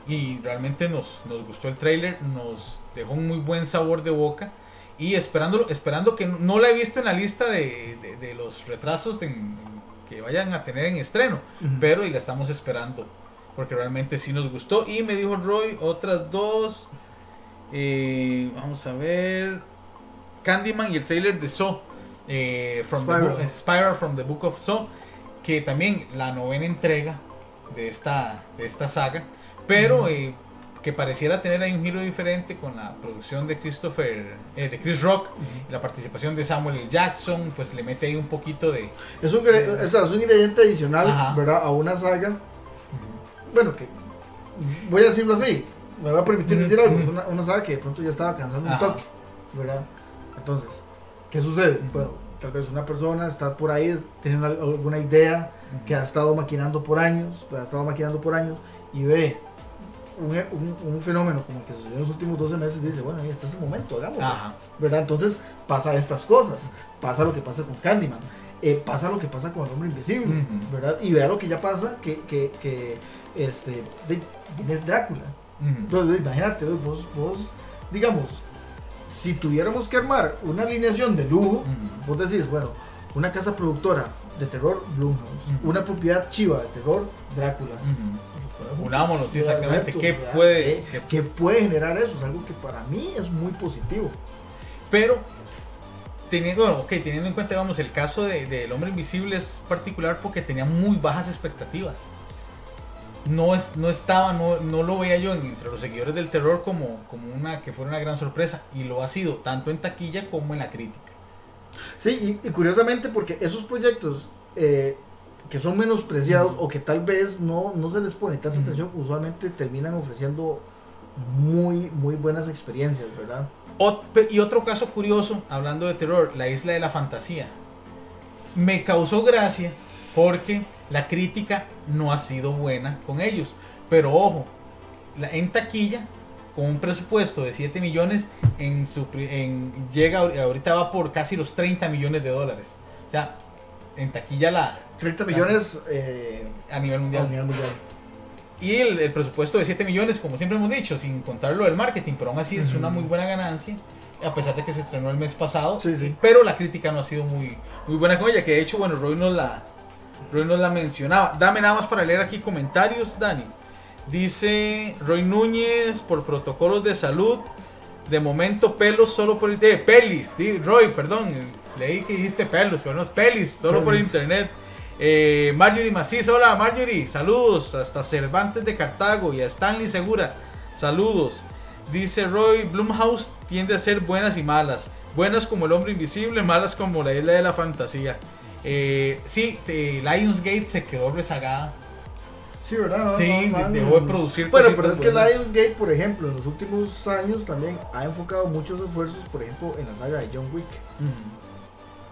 y realmente nos, nos gustó el trailer, nos dejó un muy buen sabor de boca y esperándolo, esperando que no la he visto en la lista de, de- de los retrasos en- que vayan a tener en estreno, pero y la estamos esperando porque realmente sí nos gustó. Y me dijo Roy otras dos, eh, vamos a ver, Candyman y el trailer de Saw, eh, from the Spiral. Book- Spiral from the Book of Saw, que también la novena entrega de esta, de esta saga, pero eh, que pareciera tener ahí un giro diferente con la producción de Christopher, eh, de Chris Rock, y la participación de Samuel L. Jackson, pues le mete ahí un poquito de... Es un, o sea, es un ingrediente adicional, Ajá. ¿verdad? A una saga, bueno, que voy a decirlo así, me va a permitir decir algo, es una, una saga que de pronto ya estaba cansando un Ajá. toque, ¿verdad? Entonces, ¿qué sucede? Bueno, tal vez una persona está por ahí, es- tiene al- alguna idea que ha estado maquinando por años, ha estado maquinando por años y ve un, un- un fenómeno como el que sucedió en los últimos 12 meses dice, bueno, ahí está ese momento, hagámoslo. Ajá. ¿verdad? Entonces pasa estas cosas, pasa lo que pasa con Candyman, eh, pasa lo que pasa con el hombre invisible. ¿verdad? Y vea lo que ya pasa, que, que, que este, de, viene Drácula. Entonces, imagínate, vos, vos, digamos, si tuviéramos que armar una alineación de lujo, vos decís, bueno, una casa productora de terror, Blumhouse, una propiedad chiva de terror, Drácula. Unámonos, sí, exactamente. ¿Qué ¿verdad? puede, Eh, qué- ¿Qué puede generar eso? Es algo que para mí es muy positivo. Pero teniendo, bueno, teniendo en cuenta, vamos, el caso de- del hombre invisible es particular porque tenía muy bajas expectativas. No, es, no estaba, no, no lo veía yo en- entre los seguidores del terror como, como una que fuera una gran sorpresa. Y lo ha sido tanto en taquilla como en la crítica. Sí, y, y curiosamente porque esos proyectos eh, que son menospreciados o que tal vez no, no se les pone tanta atención, usualmente terminan ofreciendo muy, muy buenas experiencias, ¿verdad? Ot- y otro caso curioso, hablando de terror, la isla de la fantasía. Me causó gracia porque la crítica no ha sido buena con ellos. Pero ojo, la- en taquilla, con un presupuesto de 7 millones, en su, en, llega ahor- ahorita va por casi los 30 millones de dólares. O sea, en taquilla la, 30 millones eh, a nivel a mundial. nivel mundial. Y el, el presupuesto de 7 millones, como siempre hemos dicho, sin contar lo del marketing, pero aún así es una muy buena ganancia. A pesar de que se estrenó el mes pasado, Sí, sí. pero la crítica no ha sido muy, muy buena con ella. Que de hecho, bueno, Roy nos la, Roy nos la mencionaba. Dame nada más para leer aquí comentarios, Dani. Dice Roy Núñez, por protocolos de salud, de momento pelos solo por eh, pelis, Roy, perdón, leí que dijiste pelos, pero no es pelis, solo por Pelis. internet. Eh, Marjorie Macís, hola Marjorie, saludos hasta Cervantes de Cartago y a Stanley Segura, saludos. Dice Roy, Blumhouse tiende a ser buenas y malas, buenas como el hombre invisible, malas como la isla de la fantasía. Eh, sí, eh, Lionsgate se quedó rezagada. Sí, ¿verdad? No, Sí, no, no, dejó de producir Bueno, pero es que buenas. Lionsgate, por ejemplo, en los últimos años también ha enfocado muchos esfuerzos, por ejemplo, en la saga de John Wick.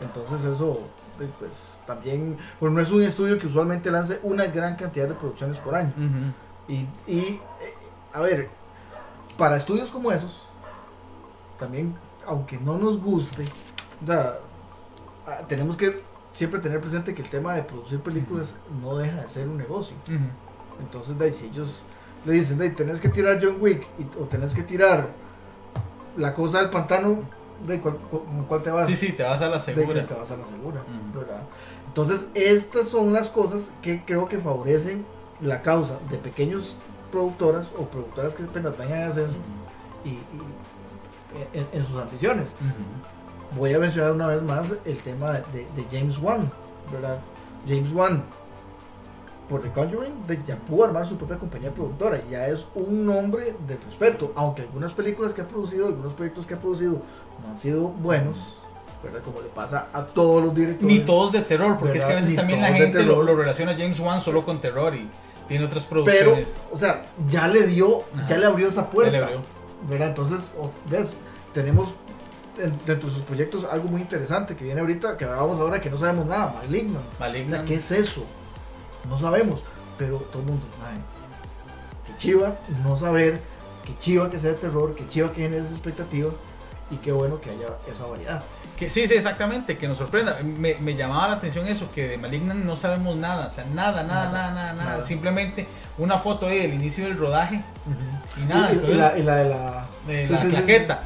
Entonces eso, eh, pues también, bueno, no es un estudio que usualmente lance una gran cantidad de producciones por año. Y, y, eh, a ver, para estudios como esos, también, aunque no nos guste, ah, tenemos que siempre tener presente que el tema de producir películas no deja de ser un negocio. Entonces, de ahí, si ellos le dicen, de ahí, tenés que tirar John Wick y- o tenés que tirar la cosa del pantano, ¿de cuál, cu- con cuál te vas? Sí, sí, te vas a la De segura. te vas a la segura. Entonces, estas son las cosas que creo que favorecen la causa de pequeños productoras o productoras que apenas vayan en ascenso y, y- en, en sus ambiciones. Voy a mencionar una vez más el tema de, de James Wan, ¿verdad? James Wan, por The Conjuring, de, ya pudo armar su propia compañía productora, ya es un nombre de respeto, aunque algunas películas que ha producido, algunos proyectos que ha producido no han sido buenos, ¿verdad? Como le pasa a todos los directores. Ni todos de terror, porque es que a veces Ni también la gente lo, relaciona a James Wan solo con terror y tiene otras Pero, producciones. o sea, ya le dio, Ajá. ya le abrió esa Ya puerta. le abrió. ¿verdad? Entonces, ves, tenemos en- dentro de sus proyectos algo muy interesante que viene ahorita, que hablábamos ahora que no sabemos nada, Malignant. Malignant. ¿Qué es eso? No sabemos, pero todo el mundo, "Mae, que chiva no saber, que chiva que sea de terror, que chiva que genere esa expectativa y qué bueno que haya esa variedad. Que sí, sí, exactamente, que nos sorprenda. Me, me llamaba la atención eso, que de Malignant no sabemos nada, o sea, nada, nada, nada, Nada, nada. Simplemente una foto ahí del inicio del rodaje y nada. y, y entonces- la, y la de la, de sí, la sí, sí, claqueta.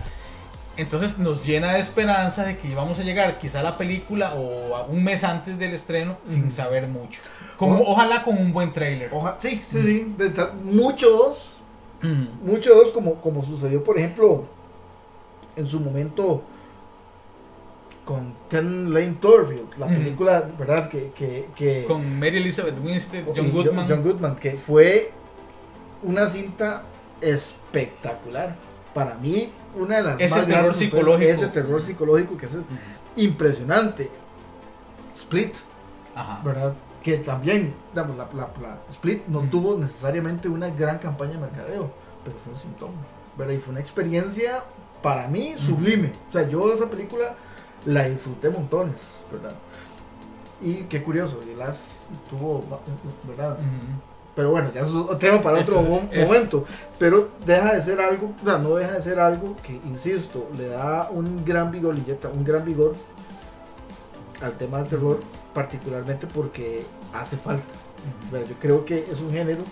Entonces nos llena de esperanza de que vamos a llegar quizá a la película o a un mes antes del estreno sin saber mucho. O- ojalá con un buen trailer. Oja- sí, sí, sí, de tal- muchos Mm. muchos como, como sucedió por ejemplo en su momento con Ten Lane Thorfield, la Ujú. película, ¿verdad? Que, que, que Con Mary Elizabeth Winstead, John Goodman. John Goodman, que fue una cinta espectacular. Para mí, una de las Ese más terror grandes sorpresas, psicológico. Ese terror psicológico que es, es impresionante. Split, Ajá. ¿verdad? Que también, digamos, la, la- la Split no tuvo necesariamente una gran campaña de mercadeo, pero fue un síntoma, ¿verdad? Y fue una experiencia para mí sublime. O sea, yo esa película la disfruté montones, ¿verdad? Y qué curioso, y las tuvo, ¿verdad? Pero bueno, ya eso es tema para otro es- momento. Pero deja de ser algo, o sea, no deja de ser algo que, insisto, le da un gran vigor, un gran vigor al tema del terror, particularmente porque hace falta. Bueno, yo creo que es un género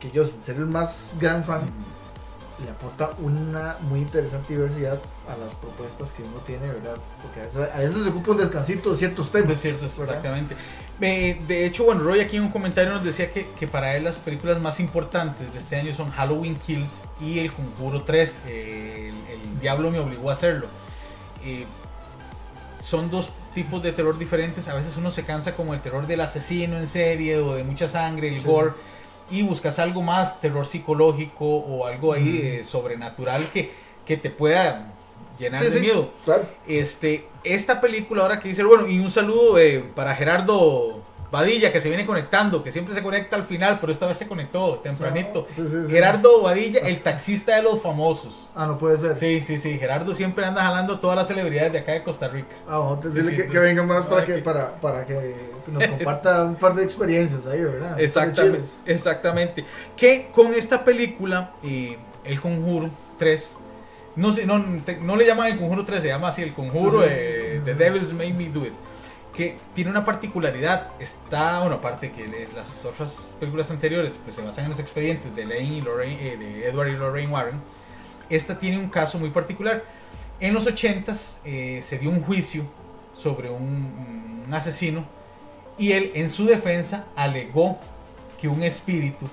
que yo, sin ser el más gran fan, le aporta una muy interesante diversidad a las propuestas que uno tiene, ¿verdad? Porque a veces, a veces se ocupa un descansito de ciertos temas. ¿verdad? exactamente. Eh, de hecho, bueno, Roy aquí en un comentario nos decía que, que para él las películas más importantes de este año son Halloween Kills y El Conjuro 3. eh, el, el Diablo me obligó a hacerlo. Eh, son dos tipos de terror diferentes. A veces uno se cansa como el terror del asesino en serie o de mucha sangre, el Sí, gore. Y buscas algo más terror psicológico o algo ahí eh, sobrenatural que, que te pueda llenar Sí, de sí, miedo. claro. Este, esta película ahora que dice, bueno, y un saludo eh, para Gerardo Badilla que se viene conectando, que siempre se conecta al final, pero esta vez se conectó tempranito. Sí, sí, sí. Gerardo Badilla, el taxista de los famosos. Ah, no puede ser. Sí, sí, sí, Gerardo siempre anda jalando todas las celebridades de acá de Costa Rica. Ah, vamos a decirle Sí, que, que venga más para que, que- para, para que nos comparta un par de experiencias ahí, ¿verdad? Exactamente, exactamente. Que con esta película, eh, El Conjuro 3, no sé, no, no le llaman El Conjuro 3, se llama así El Conjuro, eh, The Devils Made Me Do It. Que tiene una particularidad. Está, bueno, aparte que las otras películas anteriores pues se basan en los expedientes de, Lane y Lorraine, eh, de Edward y Lorraine Warren. Esta tiene un caso muy particular. En los 80s eh, se dio un juicio sobre un, un asesino y él en su defensa alegó que un espíritu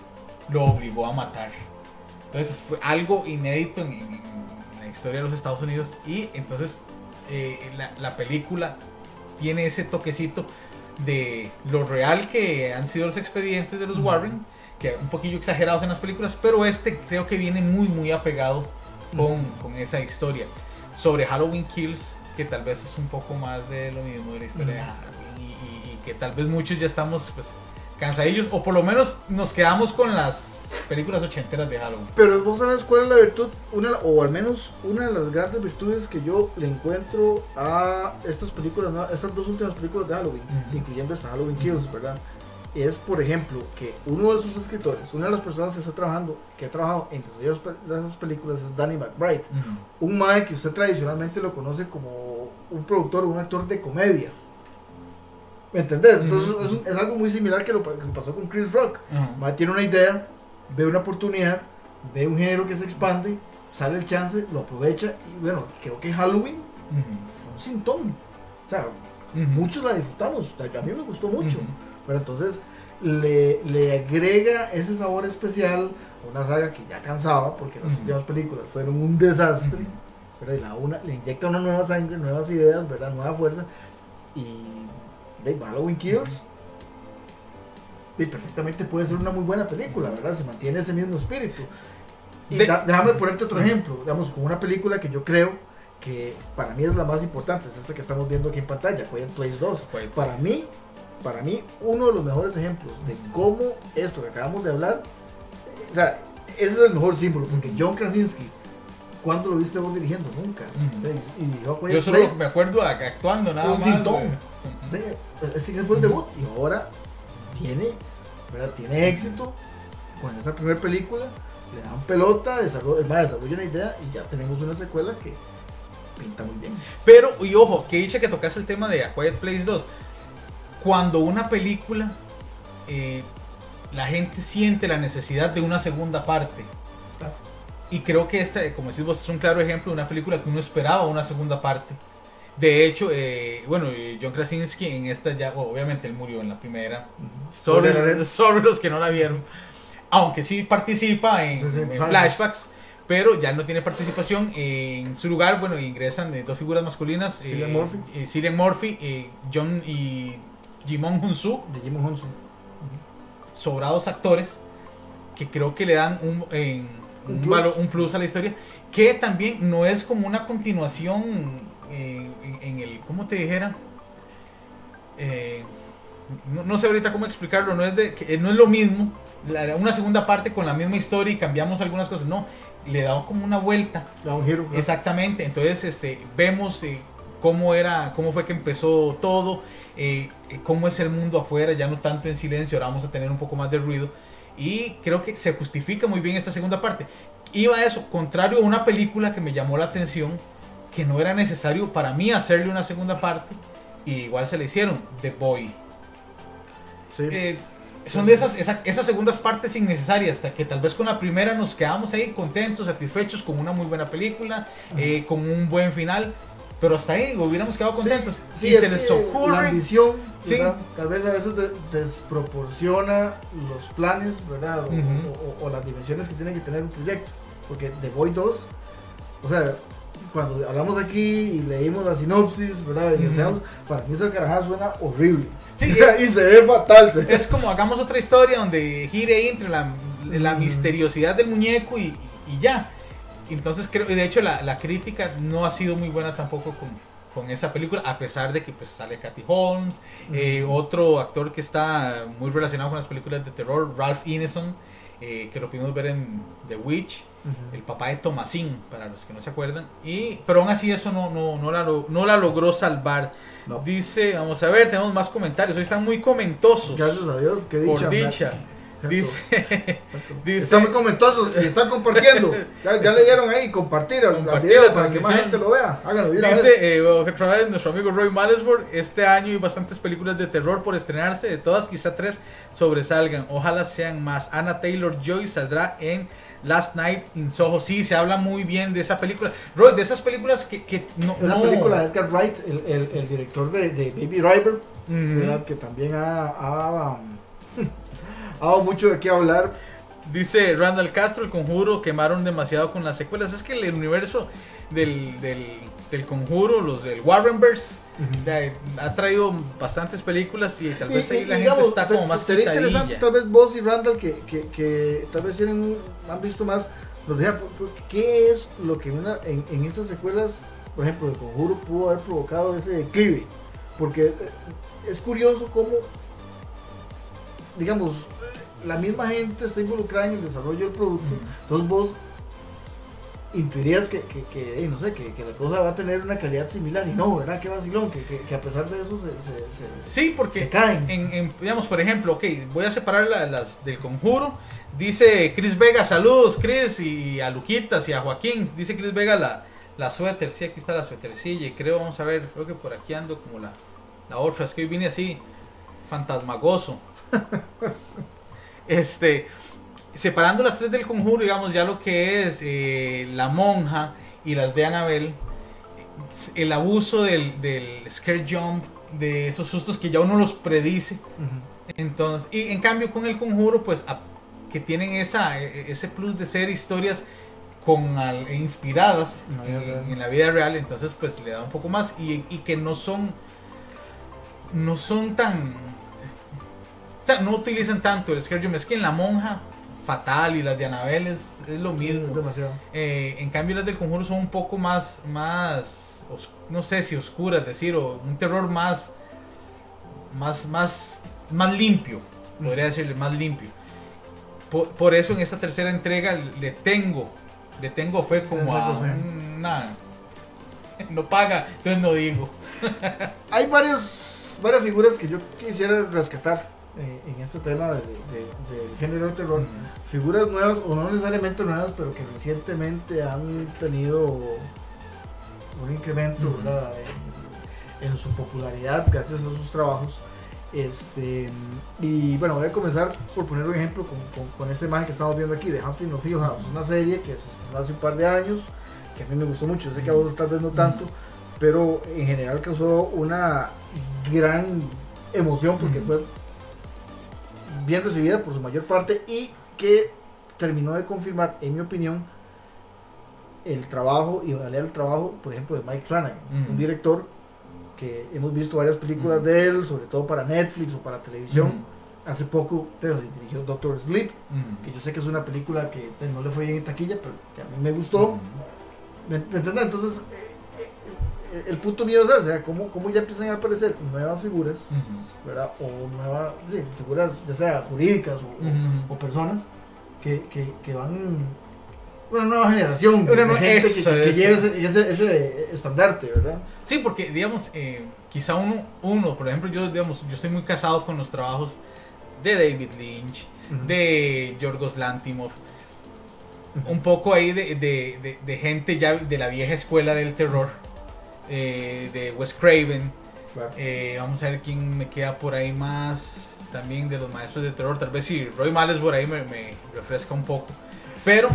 lo obligó a matar. Entonces fue algo inédito en, en- en la historia de los Estados Unidos y entonces eh, la, la película tiene ese toquecito de lo real que han sido los expedientes de los Warren, que un poquillo exagerados en las películas, pero este creo que viene muy muy apegado con, con esa historia. Sobre Halloween Kills, que tal vez es un poco más de lo mismo de la historia de. Halloween y, y- y que tal vez muchos ya estamos pues cansadillos o por lo menos nos quedamos con las películas ochenteras de Halloween. Pero vos sabes cuál es la virtud, una, o al menos una de las grandes virtudes que yo le encuentro a estas películas, estas dos últimas películas de Halloween, incluyendo esta Halloween Kills, ¿verdad? Es, por ejemplo, que uno de sus escritores, una de las personas que está trabajando, que ha trabajado en desarrollo de esas películas es Danny McBride. Un mae que usted tradicionalmente lo conoce como un productor un actor de comedia. ¿Me entendés? Entonces es, algo muy similar que lo que pasó con Chris Rock. Tiene una idea, ve una oportunidad, ve un género que se expande, sale el chance, lo aprovecha y bueno, creo que Halloween fue un sintón. O sea, muchos la disfrutamos, o sea, que a mí me gustó mucho. Pero entonces le, le agrega ese sabor especial a una saga que ya cansaba, porque las últimas películas fueron un desastre. Y la una, le inyecta una nueva sangre, nuevas ideas, ¿verdad? nueva fuerza. Y de Halloween Kills y perfectamente puede ser una muy buena película, ¿verdad? Se mantiene ese mismo espíritu. Y De- da- déjame ponerte otro ejemplo, digamos, con una película que yo creo que para mí es la más importante, es esta que estamos viendo aquí en pantalla, Quiet Place 2. Quiet Para Place. mí, para mí, uno de los mejores ejemplos de cómo esto que acabamos de hablar, o sea, ese es el mejor símbolo, porque John Krasinski, ¿cuándo lo viste vos dirigiendo? Nunca. Y- Y Yo solo Place. me acuerdo actuando nada Un más. sintón. Güey. Sí, Ese que fue el debut y ahora tiene, ¿verdad? tiene éxito con esa primera película, le dan pelota, desarrolla, desarrolla una idea y ya tenemos una secuela que pinta muy bien. Pero, y ojo, que dice que tocas el tema de A Quiet Place 2. Cuando una película, eh, la gente siente la necesidad de una segunda parte. Y creo que esta, como decís vos, es un claro ejemplo de una película que uno esperaba una segunda parte. De hecho, eh, bueno, eh, John Krasinski en esta ya, obviamente él murió en la primera. Alert. sorry los que no la vieron. Aunque sí participa en, Sí, sí, en flashbacks. pero ya no tiene participación. En su lugar, bueno, ingresan eh, dos figuras masculinas: Cillian eh, Murphy. eh, Cillian Murphy, John y Jimon Hunsu, De Jim Honson. sobrados actores, que creo que le dan un, Un un, plus. valor- un plus a la historia, que también no es como una continuación eh, en, en el, ¿cómo te dijera? Eh, no, no sé ahorita cómo explicarlo, no es, de, que no es lo mismo, la- una segunda parte con la misma historia y cambiamos algunas cosas, no, le da como una vuelta. Da un giro. Exactamente, entonces este, vemos eh, cómo era, cómo fue que empezó todo, eh, eh, cómo es el mundo afuera, ya no tanto en silencio, ahora vamos a tener un poco más de ruido. Y creo que se justifica muy bien esta segunda parte. Iba a eso, contrario a una película que me llamó la atención, que no era necesario para mí hacerle una segunda parte, y igual se le hicieron, The Boy. Sí. Eh, son de esas, esa- esas segundas partes innecesarias, hasta que tal vez con la primera nos quedamos ahí contentos, satisfechos, con una muy buena película, eh, con un buen final, pero hasta ahí hubiéramos quedado contentos. Sí, y se les que La ocurre. ambición, Sí. tal vez a veces de- desproporciona los planes, ¿verdad? O, Ujú. o- o las dimensiones que tiene que tener un proyecto. Porque The Boy 2, o sea, cuando hablamos aquí y leímos la sinopsis, ¿verdad? Y deseamos, para mí esa carajada suena horrible. Sí, y se ve fatal. se- Es como hagamos otra historia donde gire entre la, la misteriosidad del muñeco y, y ya. Entonces creo, y de hecho la, la crítica no ha sido muy buena tampoco con, con esa película, a pesar de que pues sale Kathy Holmes, eh, otro actor que está muy relacionado con las películas de terror, Ralph Ineson, eh, que lo pudimos ver en The Witch, el papá de Thomasin, para los que no se acuerdan. Y, pero aún así eso no, no, no, la, no la logró salvar. No. Dice, vamos a ver, tenemos más comentarios. Hoy están muy comentosos. Gracias a Dios, qué Por dicha. Dice, dice- Están muy y están compartiendo. Ya, ya le dieron ahí compartir Compartir video para que más gente lo vea. Háganlo. Dice eh, otra vez nuestro amigo Roy Malesburg, este año hay bastantes películas de terror por estrenarse, de todas quizá tres sobresalgan, ojalá sean más. Anna Taylor Joy saldrá en Last Night in Soho, sí, se habla muy bien de esa película. Roy, de esas películas que, que no... Una no- película de Edgar Wright, el, el, el director de, de Baby Driver. ¿verdad? que también ha, ha, ha dado mucho de qué hablar. Dice Randall Castro, el conjuro quemaron demasiado con las secuelas. Es que el universo del, del, del conjuro, los del Warrenverse, eh, ha traído bastantes películas y tal vez Y- ahí y la digamos, gente está se- como más Sería interesante, tal vez vos y Randall, que, que, que tal vez tienen, han visto más, nos digan qué es lo que una, en, en estas secuelas, por ejemplo, el conjuro pudo haber provocado ese declive. Porque eh, es curioso cómo, digamos, la misma gente está involucrada en el desarrollo del producto. Entonces vos intuirías que, que, que, no sé, que, que la cosa va a tener una calidad similar. Y no, ¿verdad? Qué vacilón, que, que, que a pesar de eso se, se, se- Sí, porque se caen. en, en- digamos, por ejemplo, ok, voy a separar la- las del conjuro. Dice Chris Vega, saludos Chris, y a Luquitas y a Joaquín. Dice Chris Vega la, la suéter, sí, aquí está la suétercilla. Y creo, vamos a ver, creo que por aquí ando como la, la otra. Es que hoy vine así, fantasmagoso. este, separando las tres del conjuro, digamos, ya lo que es eh, la monja y las de Annabelle, el abuso del, del scare jump, de esos sustos que ya uno los predice. Entonces, y en cambio con el conjuro, pues a- que tienen esa, e- ese plus de ser historias con al- e inspiradas En la vida en, real. en la vida real, entonces pues le da un poco más y, y que no son no son tan o sea, no utilizan tanto el scare jump, es que en la monja fatal y las de Anabel es, es lo Es mismo. demasiado. Eh, en cambio las del conjuro son un poco más, más, no sé si oscuras, decir, o un terror más, más, más, más limpio, podría decirle, más limpio. Por, por eso en esta tercera entrega le tengo, le tengo fe como a una, no paga, entonces no digo. Hay varios, varias figuras que yo quisiera rescatar eh, en este tema de- de- del género de terror. Figuras nuevas, o no necesariamente nuevas, pero que recientemente han tenido un incremento Ujú. ¿verdad? en, en su popularidad gracias a sus trabajos. Este, y bueno, voy a comenzar por poner un ejemplo con, con, con esta imagen que estamos viendo aquí de Haunting of Hill House, una serie que se estrenó hace un par de años, que a mí me gustó mucho, sé que a vos tal vez no tanto, pero en general causó una gran emoción porque Ujú. fue bien recibida por su mayor parte y que terminó de confirmar, en mi opinión, el trabajo y valer el trabajo, por ejemplo, de Mike Flanagan, Ujú. un director que hemos visto varias películas de él, sobre todo para Netflix o para televisión. Hace poco te- dirigió Doctor Sleep, que yo sé que es una película que eh, no le fue bien en taquilla, pero que a mí me gustó. ¿Me, me entiendes? Entonces, el punto mío es ese, o sea, cómo, cómo ya empiezan a aparecer nuevas figuras. ¿verdad? O nuevas, sí, figuras, ya sea jurídicas o, personas que, que, que van, una nueva generación Una gente que, eso, que, que eso. lleve ese, ese, ese estandarte, ¿verdad? Sí, porque digamos, eh, quizá uno, uno, por ejemplo, yo digamos, yo estoy muy casado con los trabajos de David Lynch, de Yorgos Lantimov, un poco ahí de, de- de- de gente ya de la vieja escuela del terror, eh, de Wes Craven, Claro. eh, vamos a ver quién me queda por ahí más también de los maestros de terror, tal vez si Roy Males por ahí me, me refresca un poco, pero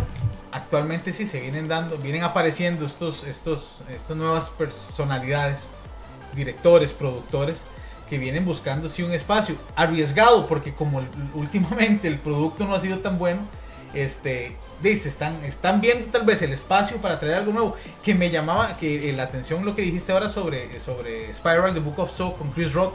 actualmente sí se vienen dando, vienen apareciendo estos, estos, estas nuevas personalidades, directores, productores, que vienen buscando sí un espacio arriesgado, porque como últimamente el producto no ha sido tan bueno, este, dice, están, están viendo tal vez el espacio para traer algo nuevo, que me llamaba que eh, la atención lo que dijiste ahora sobre, sobre Spiral, The Book of Saw con Chris Rock,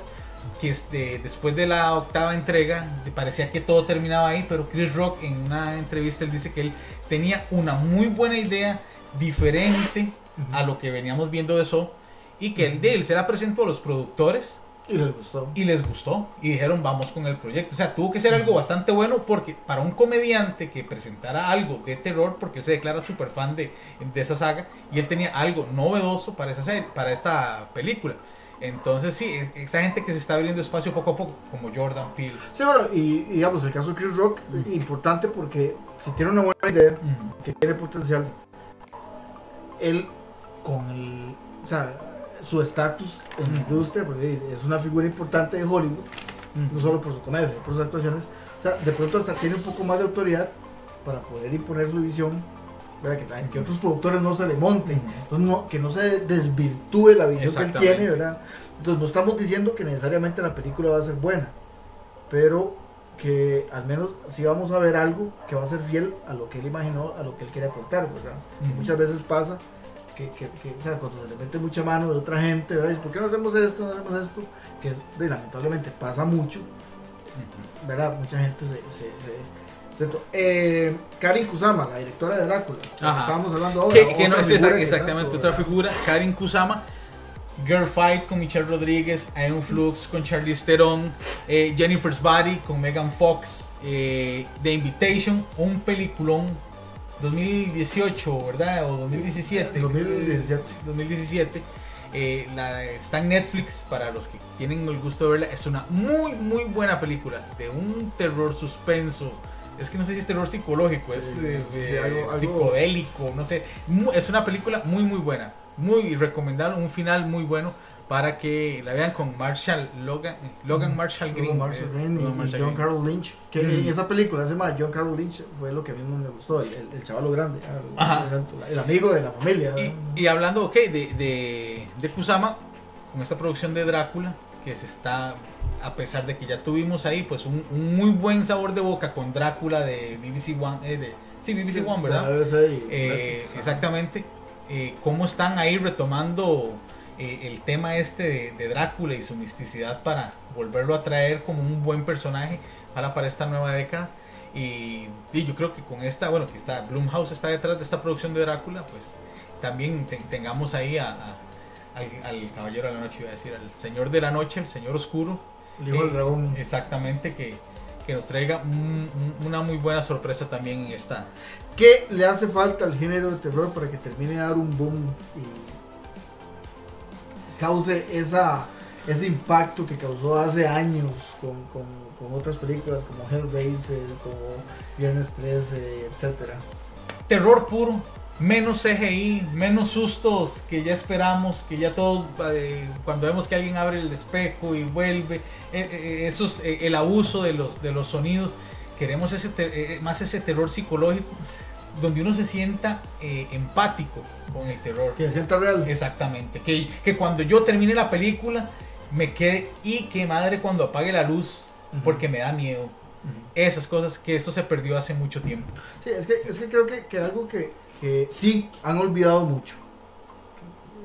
que este, después de la octava entrega parecía que todo terminaba ahí, pero Chris Rock en una entrevista él dice que él tenía una muy buena idea diferente a lo que veníamos viendo de Saw y que él, él se la presentó a los productores Y les gustó. y les gustó y dijeron vamos con el proyecto. O sea, tuvo que ser algo bastante bueno porque para un comediante que presentara algo de terror, porque él se declara súper fan de, de esa saga y él tenía algo novedoso para esa serie, para esta película. Entonces sí, es- esa gente que se está abriendo espacio poco a poco, como Jordan Peele. Sí, bueno, y, y digamos, el caso de Chris Rock, importante porque si tiene una buena idea, que tiene potencial, él con el, o sea, su estatus en la industria, porque es una figura importante de Hollywood, no solo por su comedia, por sus actuaciones, o sea, de pronto hasta tiene un poco más de autoridad para poder imponer su visión, ¿verdad? Que, que otros productores no se le monten, entonces no- que no se desvirtúe la visión que él tiene, ¿verdad? Entonces no estamos diciendo que necesariamente la película va a ser buena, pero que al menos sí vamos a ver algo que va a ser fiel a lo que él imaginó, a lo que él quería contar, ¿verdad? Y Ujú. muchas veces pasa que, que, que, o sea, cuando se le mete mucha mano de otra gente, ¿verdad? ¿Por qué no hacemos esto, no hacemos esto? Que de, lamentablemente pasa mucho. ¿verdad? Mucha gente se... se, se- eh, Karin Kusama, la directora de Drácula, Ajá. estábamos hablando ahora. Que, que no es esa- exactamente tanto, otra figura. Karin Kusama, Girl Fight con Michelle Rodríguez, Iron Flux con Charlize Theron, eh, Jennifer's Body con Megan Fox, eh, The Invitation, un peliculón 2018, ¿verdad? O 2017. 2017. 2017. Eh, la, está en Netflix para los que tienen el gusto de verla. Es una muy, muy buena película de un terror suspenso. Es que no sé si es terror psicológico, es eh, sí, eh, algo- psicodélico, no sé. Es una película muy, muy buena. Muy recomendable, un final muy bueno para que la vean con Marshall Logan, Logan Marshall Green. Marshall Green y- Logan y, Marshall John Green. Carroll Lynch. Que Mm. esa película se llama John Carroll Lynch fue lo que a mí más me gustó, el, el, chavalo grande, ah, el, amigo de la familia. Y, y hablando, ok, de, de, de Kusama, con esta producción de Drácula, que se está, a pesar de que ya tuvimos ahí, pues un, un muy buen sabor de boca con Drácula de BBC One, eh, de, sí, BBC One, ¿verdad? BBC Eh, exactamente. Eh, cómo están ahí retomando eh, el tema este de, de Drácula y su misticidad para volverlo a traer como un buen personaje para, para esta nueva década. Y, y yo creo que con esta, bueno, que está Blumhouse está detrás de esta producción de Drácula, pues también te- tengamos ahí a, a- al, al caballero de la noche, iba a decir, al señor de la noche, el señor oscuro, El hijo del dragón. exactamente, que, que nos traiga un- un- una muy buena sorpresa también en esta, ¿Qué le hace falta al género de terror para que termine de dar un boom y cause esa, ese impacto que causó hace años con, con, con otras películas como Hellraiser, como Viernes 13, etcétera? terror puro, menos CGI, menos sustos que ya esperamos, que ya todos, eh, cuando vemos que alguien abre el espejo y vuelve, eh, eh, esos, eh, el abuso de los, de los sonidos, queremos ese te- eh, más ese terror psicológico, donde uno se sienta eh, empático con el terror. Que se sienta real. Exactamente, que, que cuando yo termine la película, me quede, y que madre cuando apague la luz, Ujú. porque me da miedo. Ujú. Esas cosas que eso se perdió hace mucho tiempo. Sí, es que, es que creo que, que algo que, que sí han olvidado mucho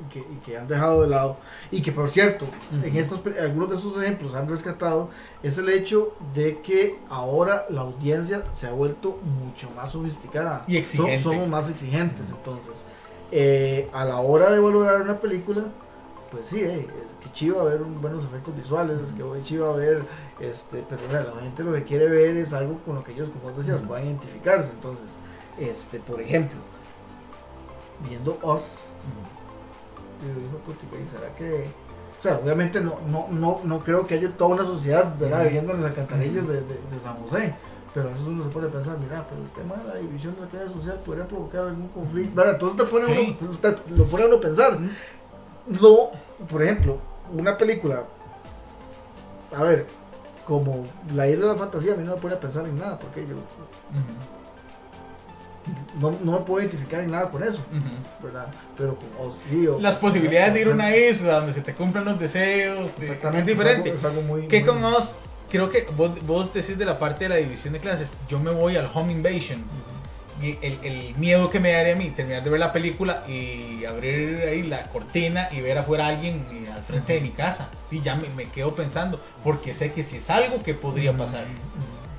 y que, y que han dejado de lado y que por cierto en Ujú. estos pe- algunos de esos ejemplos han rescatado es el hecho de que ahora la audiencia se ha vuelto mucho más sofisticada Y exigente. So- somos más exigentes entonces eh, a la hora de valorar una película pues sí, eh, que chiva ver un- buenos efectos visuales, que chiva ver, este, pero o sea, la gente lo que quiere ver es algo con lo que ellos, como vos decías, puedan identificarse. Entonces, este, por ejemplo, viendo Us, yo digo, "Puta, güey, ¿será que...? O sea, obviamente no, no, no, no creo que haya toda una sociedad. Viviendo en las alcantarillas de, de- de San José. Pero a veces uno se puede pensar, mira, pero el tema de la división de la clase social podría provocar algún conflicto. ¿verdad? Entonces te pone Sí. uno, te- lo pone a uno a pensar. No, por ejemplo, una película, a ver, como La Isla de la Fantasía, a mí no me pone a pensar en nada, porque yo no, no me puedo identificar en nada con eso, Ujú, ujú. ¿verdad? Pero con Oz, sí, o- Las posibilidades de ir a una isla donde se te cumplan los deseos de- Exactamente, es diferente. Es algo, es algo muy. Que muy- con Oz, creo que vos, vos decís de la parte de la división de clases, yo me voy al home invasion. Y el, el miedo que me daría a mí terminar de ver la película y abrir ahí la cortina y ver afuera a alguien eh, al frente de mi casa. Y ya me, me quedo pensando, porque sé que si es algo que podría pasar.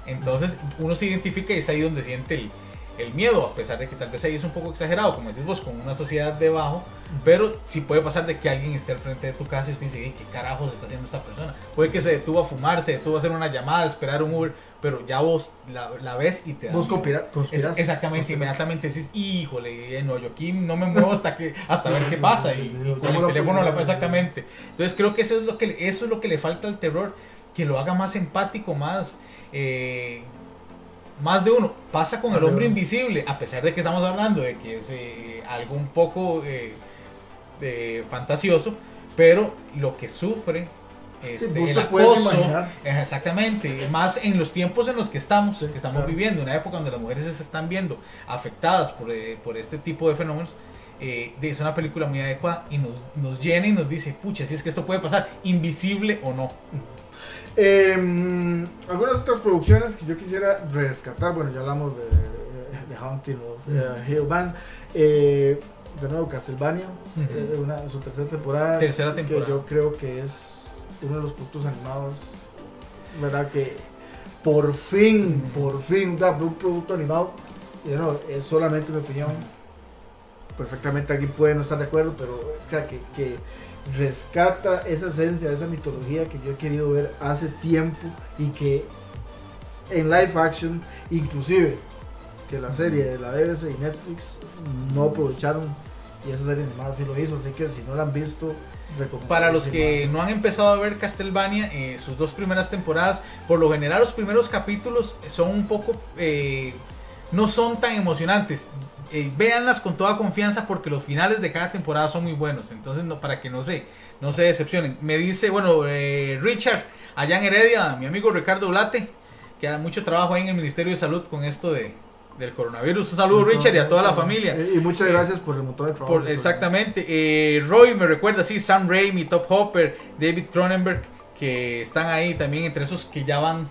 Entonces uno se identifica y es ahí donde siente el, el miedo, a pesar de que tal vez ahí es un poco exagerado, como decís vos, con una sociedad debajo, pero sí puede pasar de que alguien esté al frente de tu casa y usted dice, "Ey, ¿qué carajos está haciendo esta persona? Puede que se detuvo a fumar, se detuvo a hacer una llamada, esperar un Uber, pero ya vos la, la ves y te da Vos miedo. conspira- Es- conspirás. exactamente, inmediatamente decís, híjole, eh, no, yo aquí no me muevo hasta que hasta ver qué pasa y, y con el teléfono la exactamente. Entonces creo que eso es lo que eso es lo que le falta al terror, que lo haga más empático, más eh, más de uno. Pasa con el hombre invisible, a pesar de que estamos hablando de que es eh, algo un poco eh, eh, fantasioso, pero lo que sufre este, el acoso, es exactamente, más en los tiempos en los que estamos, Sí, que estamos claro. viviendo, una época donde las mujeres se están viendo afectadas por, eh, por este tipo de fenómenos. eh, es una película muy adecuada y nos, nos llena y nos dice, pucha, si es que esto puede pasar, invisible o no. Eh, algunas otras producciones que yo quisiera rescatar, bueno, ya hablamos de, de Haunting of eh, Hill Band, eh, de nuevo Castlevania, eh, una- su tercera temporada, Tercera temporada. que yo creo que es uno de los productos animados, verdad que por fin, por fin, un producto animado, you know, es solamente mi opinión, perfectamente alguien puede no estar de acuerdo, pero o sea, que, que rescata esa esencia, esa mitología que yo he querido ver hace tiempo y que en live action, inclusive que la serie de la BBC y Netflix no aprovecharon y esa serie animada sí lo hizo, así que si no la han visto. Para los que no han empezado a ver Castlevania, eh, sus dos primeras temporadas, por lo general los primeros capítulos son un poco, eh, no son tan emocionantes. Eh, véanlas con toda confianza porque los finales de cada temporada son muy buenos. Entonces, no, para que no se, no se decepcionen. Me dice, bueno, eh, Richard, allá en Heredia, mi amigo Ricardo Blate, que da mucho trabajo ahí en el Ministerio de Salud con esto de, del coronavirus. Un saludo, Richard, y a toda la familia. Y muchas gracias por el montón de trabajo. Por- exactamente. Eh, Roy me recuerda, sí, Sam Raimi, Top Hopper, David Cronenberg, que están ahí también entre esos que ya van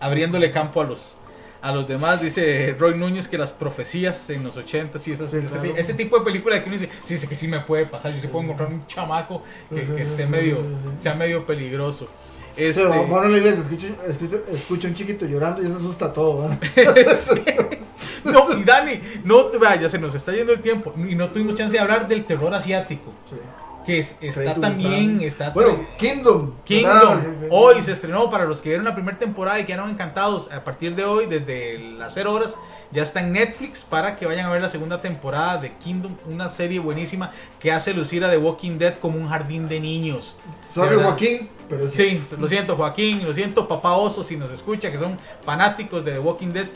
abriéndole campo a los a los demás. Dice Roy Núñez que las profecías en los 80 y esas, Sí, ese, claro. ese tipo de película que uno dice, sí, sé que sí me puede pasar. Yo sí puedo encontrar un chamaco que, esté medio, sea medio peligroso. Este, Van a la iglesia, escucha, un chiquito llorando y se asusta todo. no, y Dani, no, vea, ya se nos está yendo el tiempo y no tuvimos chance de hablar del terror asiático. Sí. Que es- está también, está Bueno, Kingdom. Kingdom. ¿verdad? Hoy se estrenó para los que vieron la primera temporada y quedaron encantados. A partir de hoy, desde las 0 horas, ya está en Netflix para que vayan a ver la segunda temporada de Kingdom. Una serie buenísima que hace lucir a The Walking Dead como un jardín de niños. Sorry, De. Joaquín, pero Sí, lo siento Joaquín, lo siento Papá Oso si nos escucha, que son fanáticos de The Walking Dead.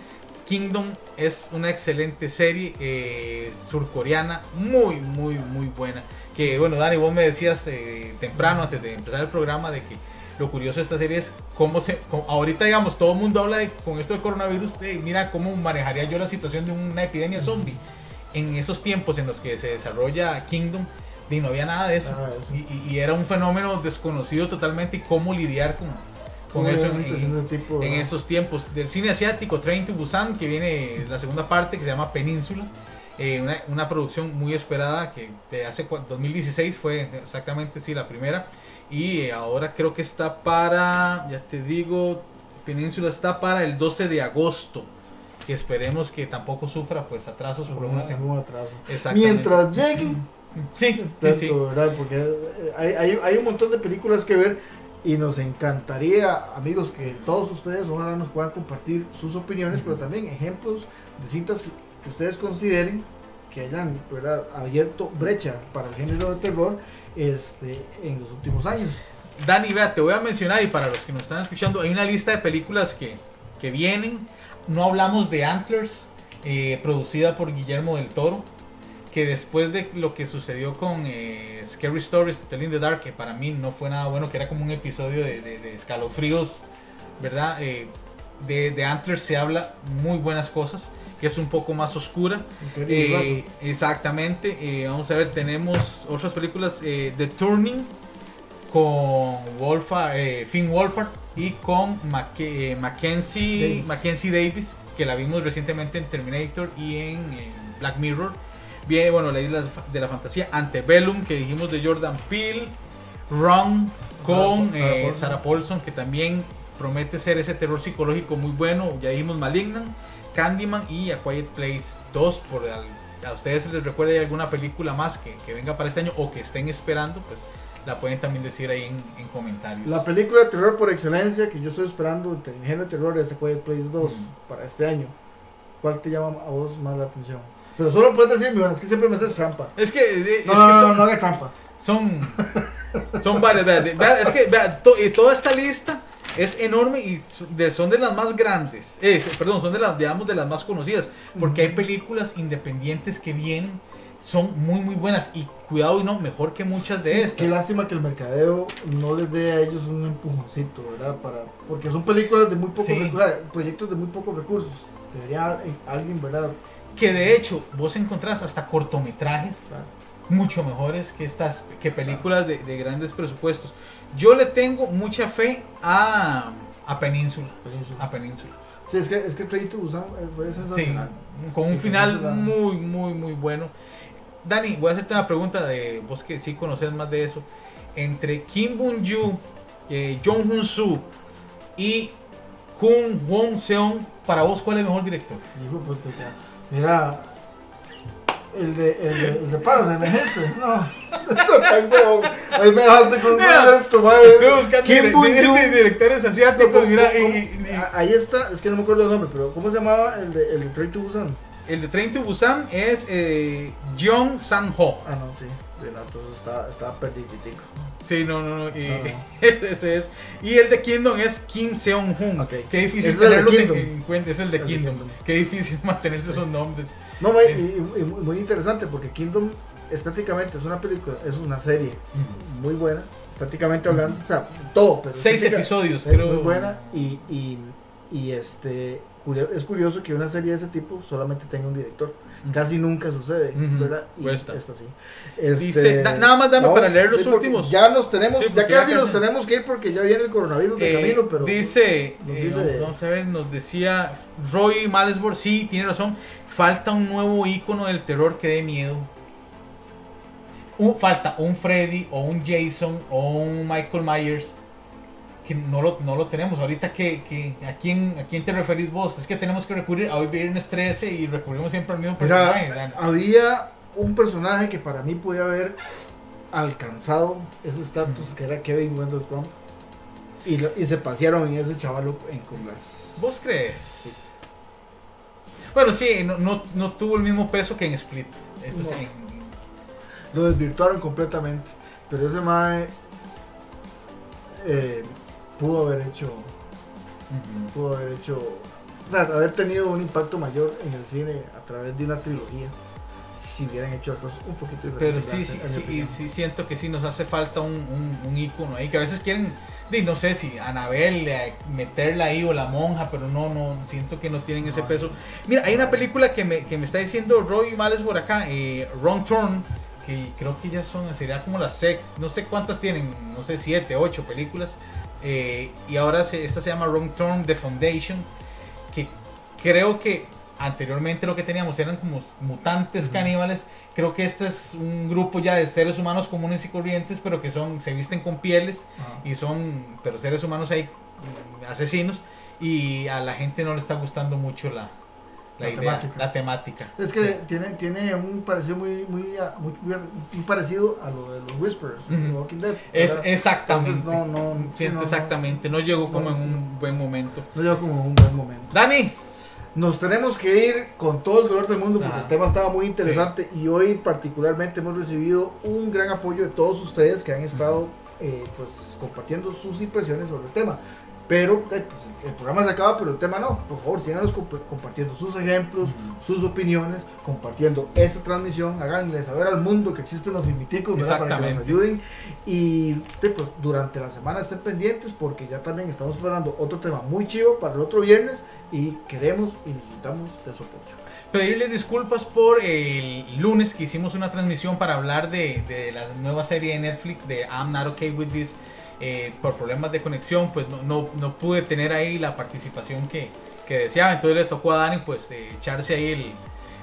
Kingdom es una excelente serie eh, surcoreana, muy, muy, muy buena. Que bueno, Dani, vos me decías eh, temprano, antes de empezar el programa, de que lo curioso de esta serie es cómo se. cómo- ahorita, digamos, todo el mundo habla de con esto del coronavirus, de, mira cómo manejaría yo la situación de una epidemia zombie. En esos tiempos en los que se desarrolla Kingdom, de, no había nada de eso. Nada de eso. Y, y- y era un fenómeno desconocido totalmente y cómo lidiar con, con eso en, en- tipo, en esos tiempos. Del cine asiático, Train to Busan, que viene la segunda parte que se llama Península. Eh, una, una producción muy esperada que de hace cua- 2016 fue exactamente sí la primera. Y ahora creo que está para, ya te digo, Península está para el 12 de agosto. Que esperemos que tampoco sufra pues atrasos por lo menos en- Algún atraso. Mientras llegue, Sí, tanto, sí. ¿verdad? Porque eh, hay, hay, hay un montón de películas que ver y nos encantaría, amigos, que todos ustedes ojalá nos puedan compartir sus opiniones, pero también ejemplos de cintas que, ustedes consideren que hayan abierto brecha para el género de terror este, en los últimos años. Dani, vea, te voy a mencionar y para los que nos están escuchando, hay una lista de películas que, que vienen. No hablamos de Antlers, eh, producida por Guillermo del Toro, que después de lo que sucedió con eh, Scary Stories, To Tell in the Dark, que para mí no fue nada bueno, que era como un episodio de, escalofríos, ¿verdad? Eh, de Antlers se habla muy buenas cosas, que es un poco más oscura. Eh, exactamente. eh, vamos a ver, tenemos otras películas. eh, The Turning con Wolfa, Finn Wolfhard y con Macke- Mackenzie, Davis. Mackenzie Davis, que la vimos recientemente en Terminator y en, en Black Mirror. Viene, bueno, la isla de la fantasía, Antebellum, que dijimos de Jordan Peele, Run con. Sarah Paulson, que también promete ser ese terror psicológico muy bueno. Ya dijimos Malignant. Candyman y A Quiet Place 2. Por al- a ustedes se les recuerda alguna película más que, que venga para este año o que estén esperando, pues la pueden también decir ahí en, en comentarios. La película de terror por excelencia que yo estoy esperando el género de terror es A Quiet Place 2 Mm. para este año. ¿Cuál te llama a vos más la atención? Pero solo puedes decirme, bueno, es que siempre me haces trampa. Es que, eh, es No, que no, no, son, no haga trampa. son, son varias. vea, de- vea, es que to- toda esta lista es enorme y de- son de las más grandes. eh, perdón, son de las, digamos, de las más conocidas. Porque hay películas independientes que vienen, son muy, muy buenas. Y cuidado y no, mejor que muchas de Sí, estas. Qué lástima que el mercadeo no les dé a ellos un empujoncito, ¿verdad? Para, porque son películas de muy pocos Sí. recursos, proyectos de muy pocos recursos. Debería al- alguien, ¿verdad? Que de hecho, vos encontrás hasta cortometrajes Claro. Mucho mejores que estas que películas de, de grandes presupuestos. Yo le tengo mucha fe a, a Península. Península. A Península. Sí, es que, es que Train to Busan eh, Sí, con un final Península. muy, muy, muy bueno. Dani, voy a hacerte una pregunta de vos que sí conoces más de eso. Entre Kim Bun-yu, eh, Jong Hun-soo y Jung Won Seon, para vos, ¿cuál es el mejor director? Mira, el de, el de, el de Paros, de este, no. Tan huevón. Ahí me dejaste con Mira, esto, madre. Estoy buscando Kim dire- directores asiáticos. ¿cómo- mira, cómo- y- y- Ah, Ahí está, es que no me acuerdo el nombre, pero ¿cómo se llamaba el de, el de Train to Busan? el de Train to Busan es eh, Jeong Sang-ho. Ah, no, sí. De la, entonces estaba, estaba perdiditico. Sí, no, no, no. Y, No, no. ese es. Y el de Kingdom es Kim Seon-hun. Ok. Qué difícil tenerlos en, Kingdom. en cuenta. Es el de El de Kingdom. Kingdom. Qué difícil mantenerse esos nombres. No, muy, Sí. y, y muy, muy interesante porque Kingdom estéticamente es una película, es una serie muy buena, estéticamente hablando, o sea, todo, pero Seis episodios, creo. muy buena y, y, y este curio- es curioso que una serie de ese tipo solamente tenga un director. Casi nunca sucede. ¿verdad? Y Cuesta. esta sí. Este, Dice, da- nada más dame para leer los últimos. Ya nos tenemos, Sí, ya casi casi- tenemos que ir porque ya viene el coronavirus de Eh, camino, pero dice, eh, vamos a ver, nos decía Roy Malesborg, sí, tiene razón, falta un nuevo icono del terror que dé miedo. Un- falta un Freddy o un Jason o un Michael Myers que no lo, no lo tenemos. Ahorita que, que ¿a, quién, ¿a quién te referís vos? Es que tenemos que recurrir a hoy viernes 13 y recurrimos siempre al mismo personaje. Había un personaje que para mí podía haber alcanzado ese estatus que era Kevin Wendell Crumb y, lo- y se pasearon en ese chavalo en, con las ¿Vos crees? Bueno, sí, no, no, no tuvo el mismo peso que en Split. Eso No. sí, lo desvirtuaron completamente pero ese mae eh, pudo haber hecho pudo haber hecho o sea haber tenido un impacto mayor en el cine a través de una trilogía si hubieran hecho las cosas un poquito Pero sí, sí, sí, opinión. sí, siento que sí nos hace falta un, un, un ícono ahí, que a veces quieren, di, no sé si Anabel, eh, meterla ahí o la monja, pero no, no, siento que no tienen ese No. peso. Mira, hay una película que me, que me está diciendo Roy Males por acá, eh, Wrong Turn, que creo que ya son, sería como las sec, no sé cuántas tienen, no sé, siete, ocho películas, eh, y ahora se, esta se llama Wrong Turn, The Foundation, que creo que anteriormente lo que teníamos eran como mutantes Ujú. caníbales. Creo que este es un grupo ya de seres humanos comunes y corrientes, pero que son se visten con pieles y son pero seres humanos ahí mm, asesinos y a la gente no le está gustando mucho la, la, La idea, temática. la temática. Es que Sí. tiene, tiene un parecido muy, muy, muy, muy- muy parecido a lo de los Whispers de. Walking Dead. es exactamente. Entonces, no, no, sí, no, exactamente, no llegó como No, en un buen momento. No llegó como un buen momento. Dani, Nos tenemos que ir con todo el dolor del mundo porque Ajá. el tema estaba muy interesante y hoy particularmente hemos recibido un gran apoyo de todos ustedes que han estado eh, pues compartiendo sus impresiones sobre el tema. Pero eh, pues, el, programa se acaba, pero el tema no. Por favor, síganos comp- compartiendo sus ejemplos, sus opiniones, compartiendo esta transmisión. Háganle saber al mundo que existen los filmiticos ¿verdad? para que nos ayuden. Y pues durante la semana estén pendientes porque ya también estamos preparando otro tema muy chivo para el otro viernes y queremos y necesitamos de su apoyo. pedirles disculpas por el lunes que hicimos una transmisión para hablar de, de la nueva serie de Netflix de I'm Not Okay With This. Eh, por problemas de conexión, pues no, no, no pude tener ahí la participación que, que deseaba. Entonces le tocó a Dani pues eh, echarse ahí el,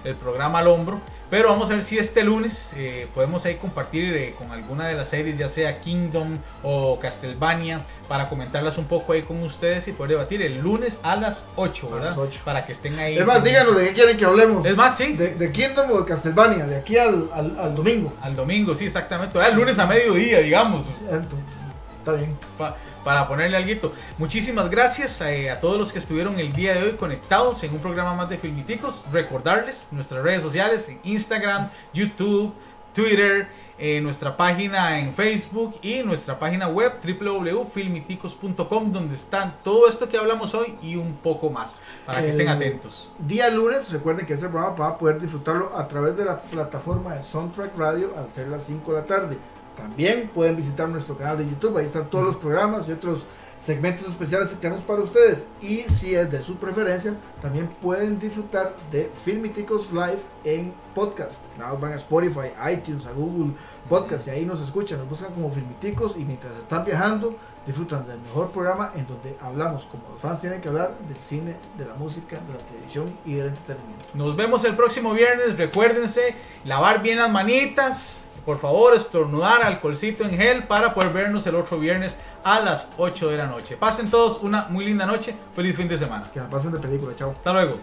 el programa al hombro. Pero vamos a ver si este lunes eh, podemos ahí compartir eh, con alguna de las series, ya sea Kingdom o Castlevania, para comentarlas un poco ahí con ustedes y poder debatir el lunes a las 8, A ¿verdad? las 8. Para que estén ahí. Es más, díganos de qué quieren que hablemos. Es más, sí. De, de Kingdom o de Castlevania, de aquí al, al, al domingo. Al domingo, sí, exactamente. El lunes a mediodía, digamos. Entonces, Está bien. pa- para ponerle algo. Muchísimas gracias eh, a, todos los que estuvieron el día de hoy conectados en un programa más de Filmiticos. Recordarles nuestras redes sociales en Instagram, YouTube, Twitter, eh, nuestra página en Facebook y nuestra página web www.filmiticos.com donde están todo esto que hablamos hoy y un poco más para que estén Eh, atentos. Día lunes, recuerden que este programa va a poder disfrutarlo a través de la plataforma de Soundtrack Radio al ser las 5 de la tarde. También pueden visitar nuestro canal de YouTube, ahí están todos los programas y otros segmentos especiales que tenemos para ustedes. Y si es de su preferencia, también pueden disfrutar de Filmiticos Live en podcast. Nada van a Spotify, iTunes, a Google Podcast y ahí nos escuchan, nos buscan como Filmiticos y mientras están viajando disfrutan del mejor programa en donde hablamos como los fans tienen que hablar del cine, de la música, de la televisión y del entretenimiento. Nos vemos el próximo viernes. Recuérdense lavar bien las manitas. Por favor, estornudar alcoholcito en gel para poder vernos el otro viernes a las 8 de la noche. Pasen todos una muy linda noche. Feliz fin de semana. Que la pasen de película, chao. Hasta luego.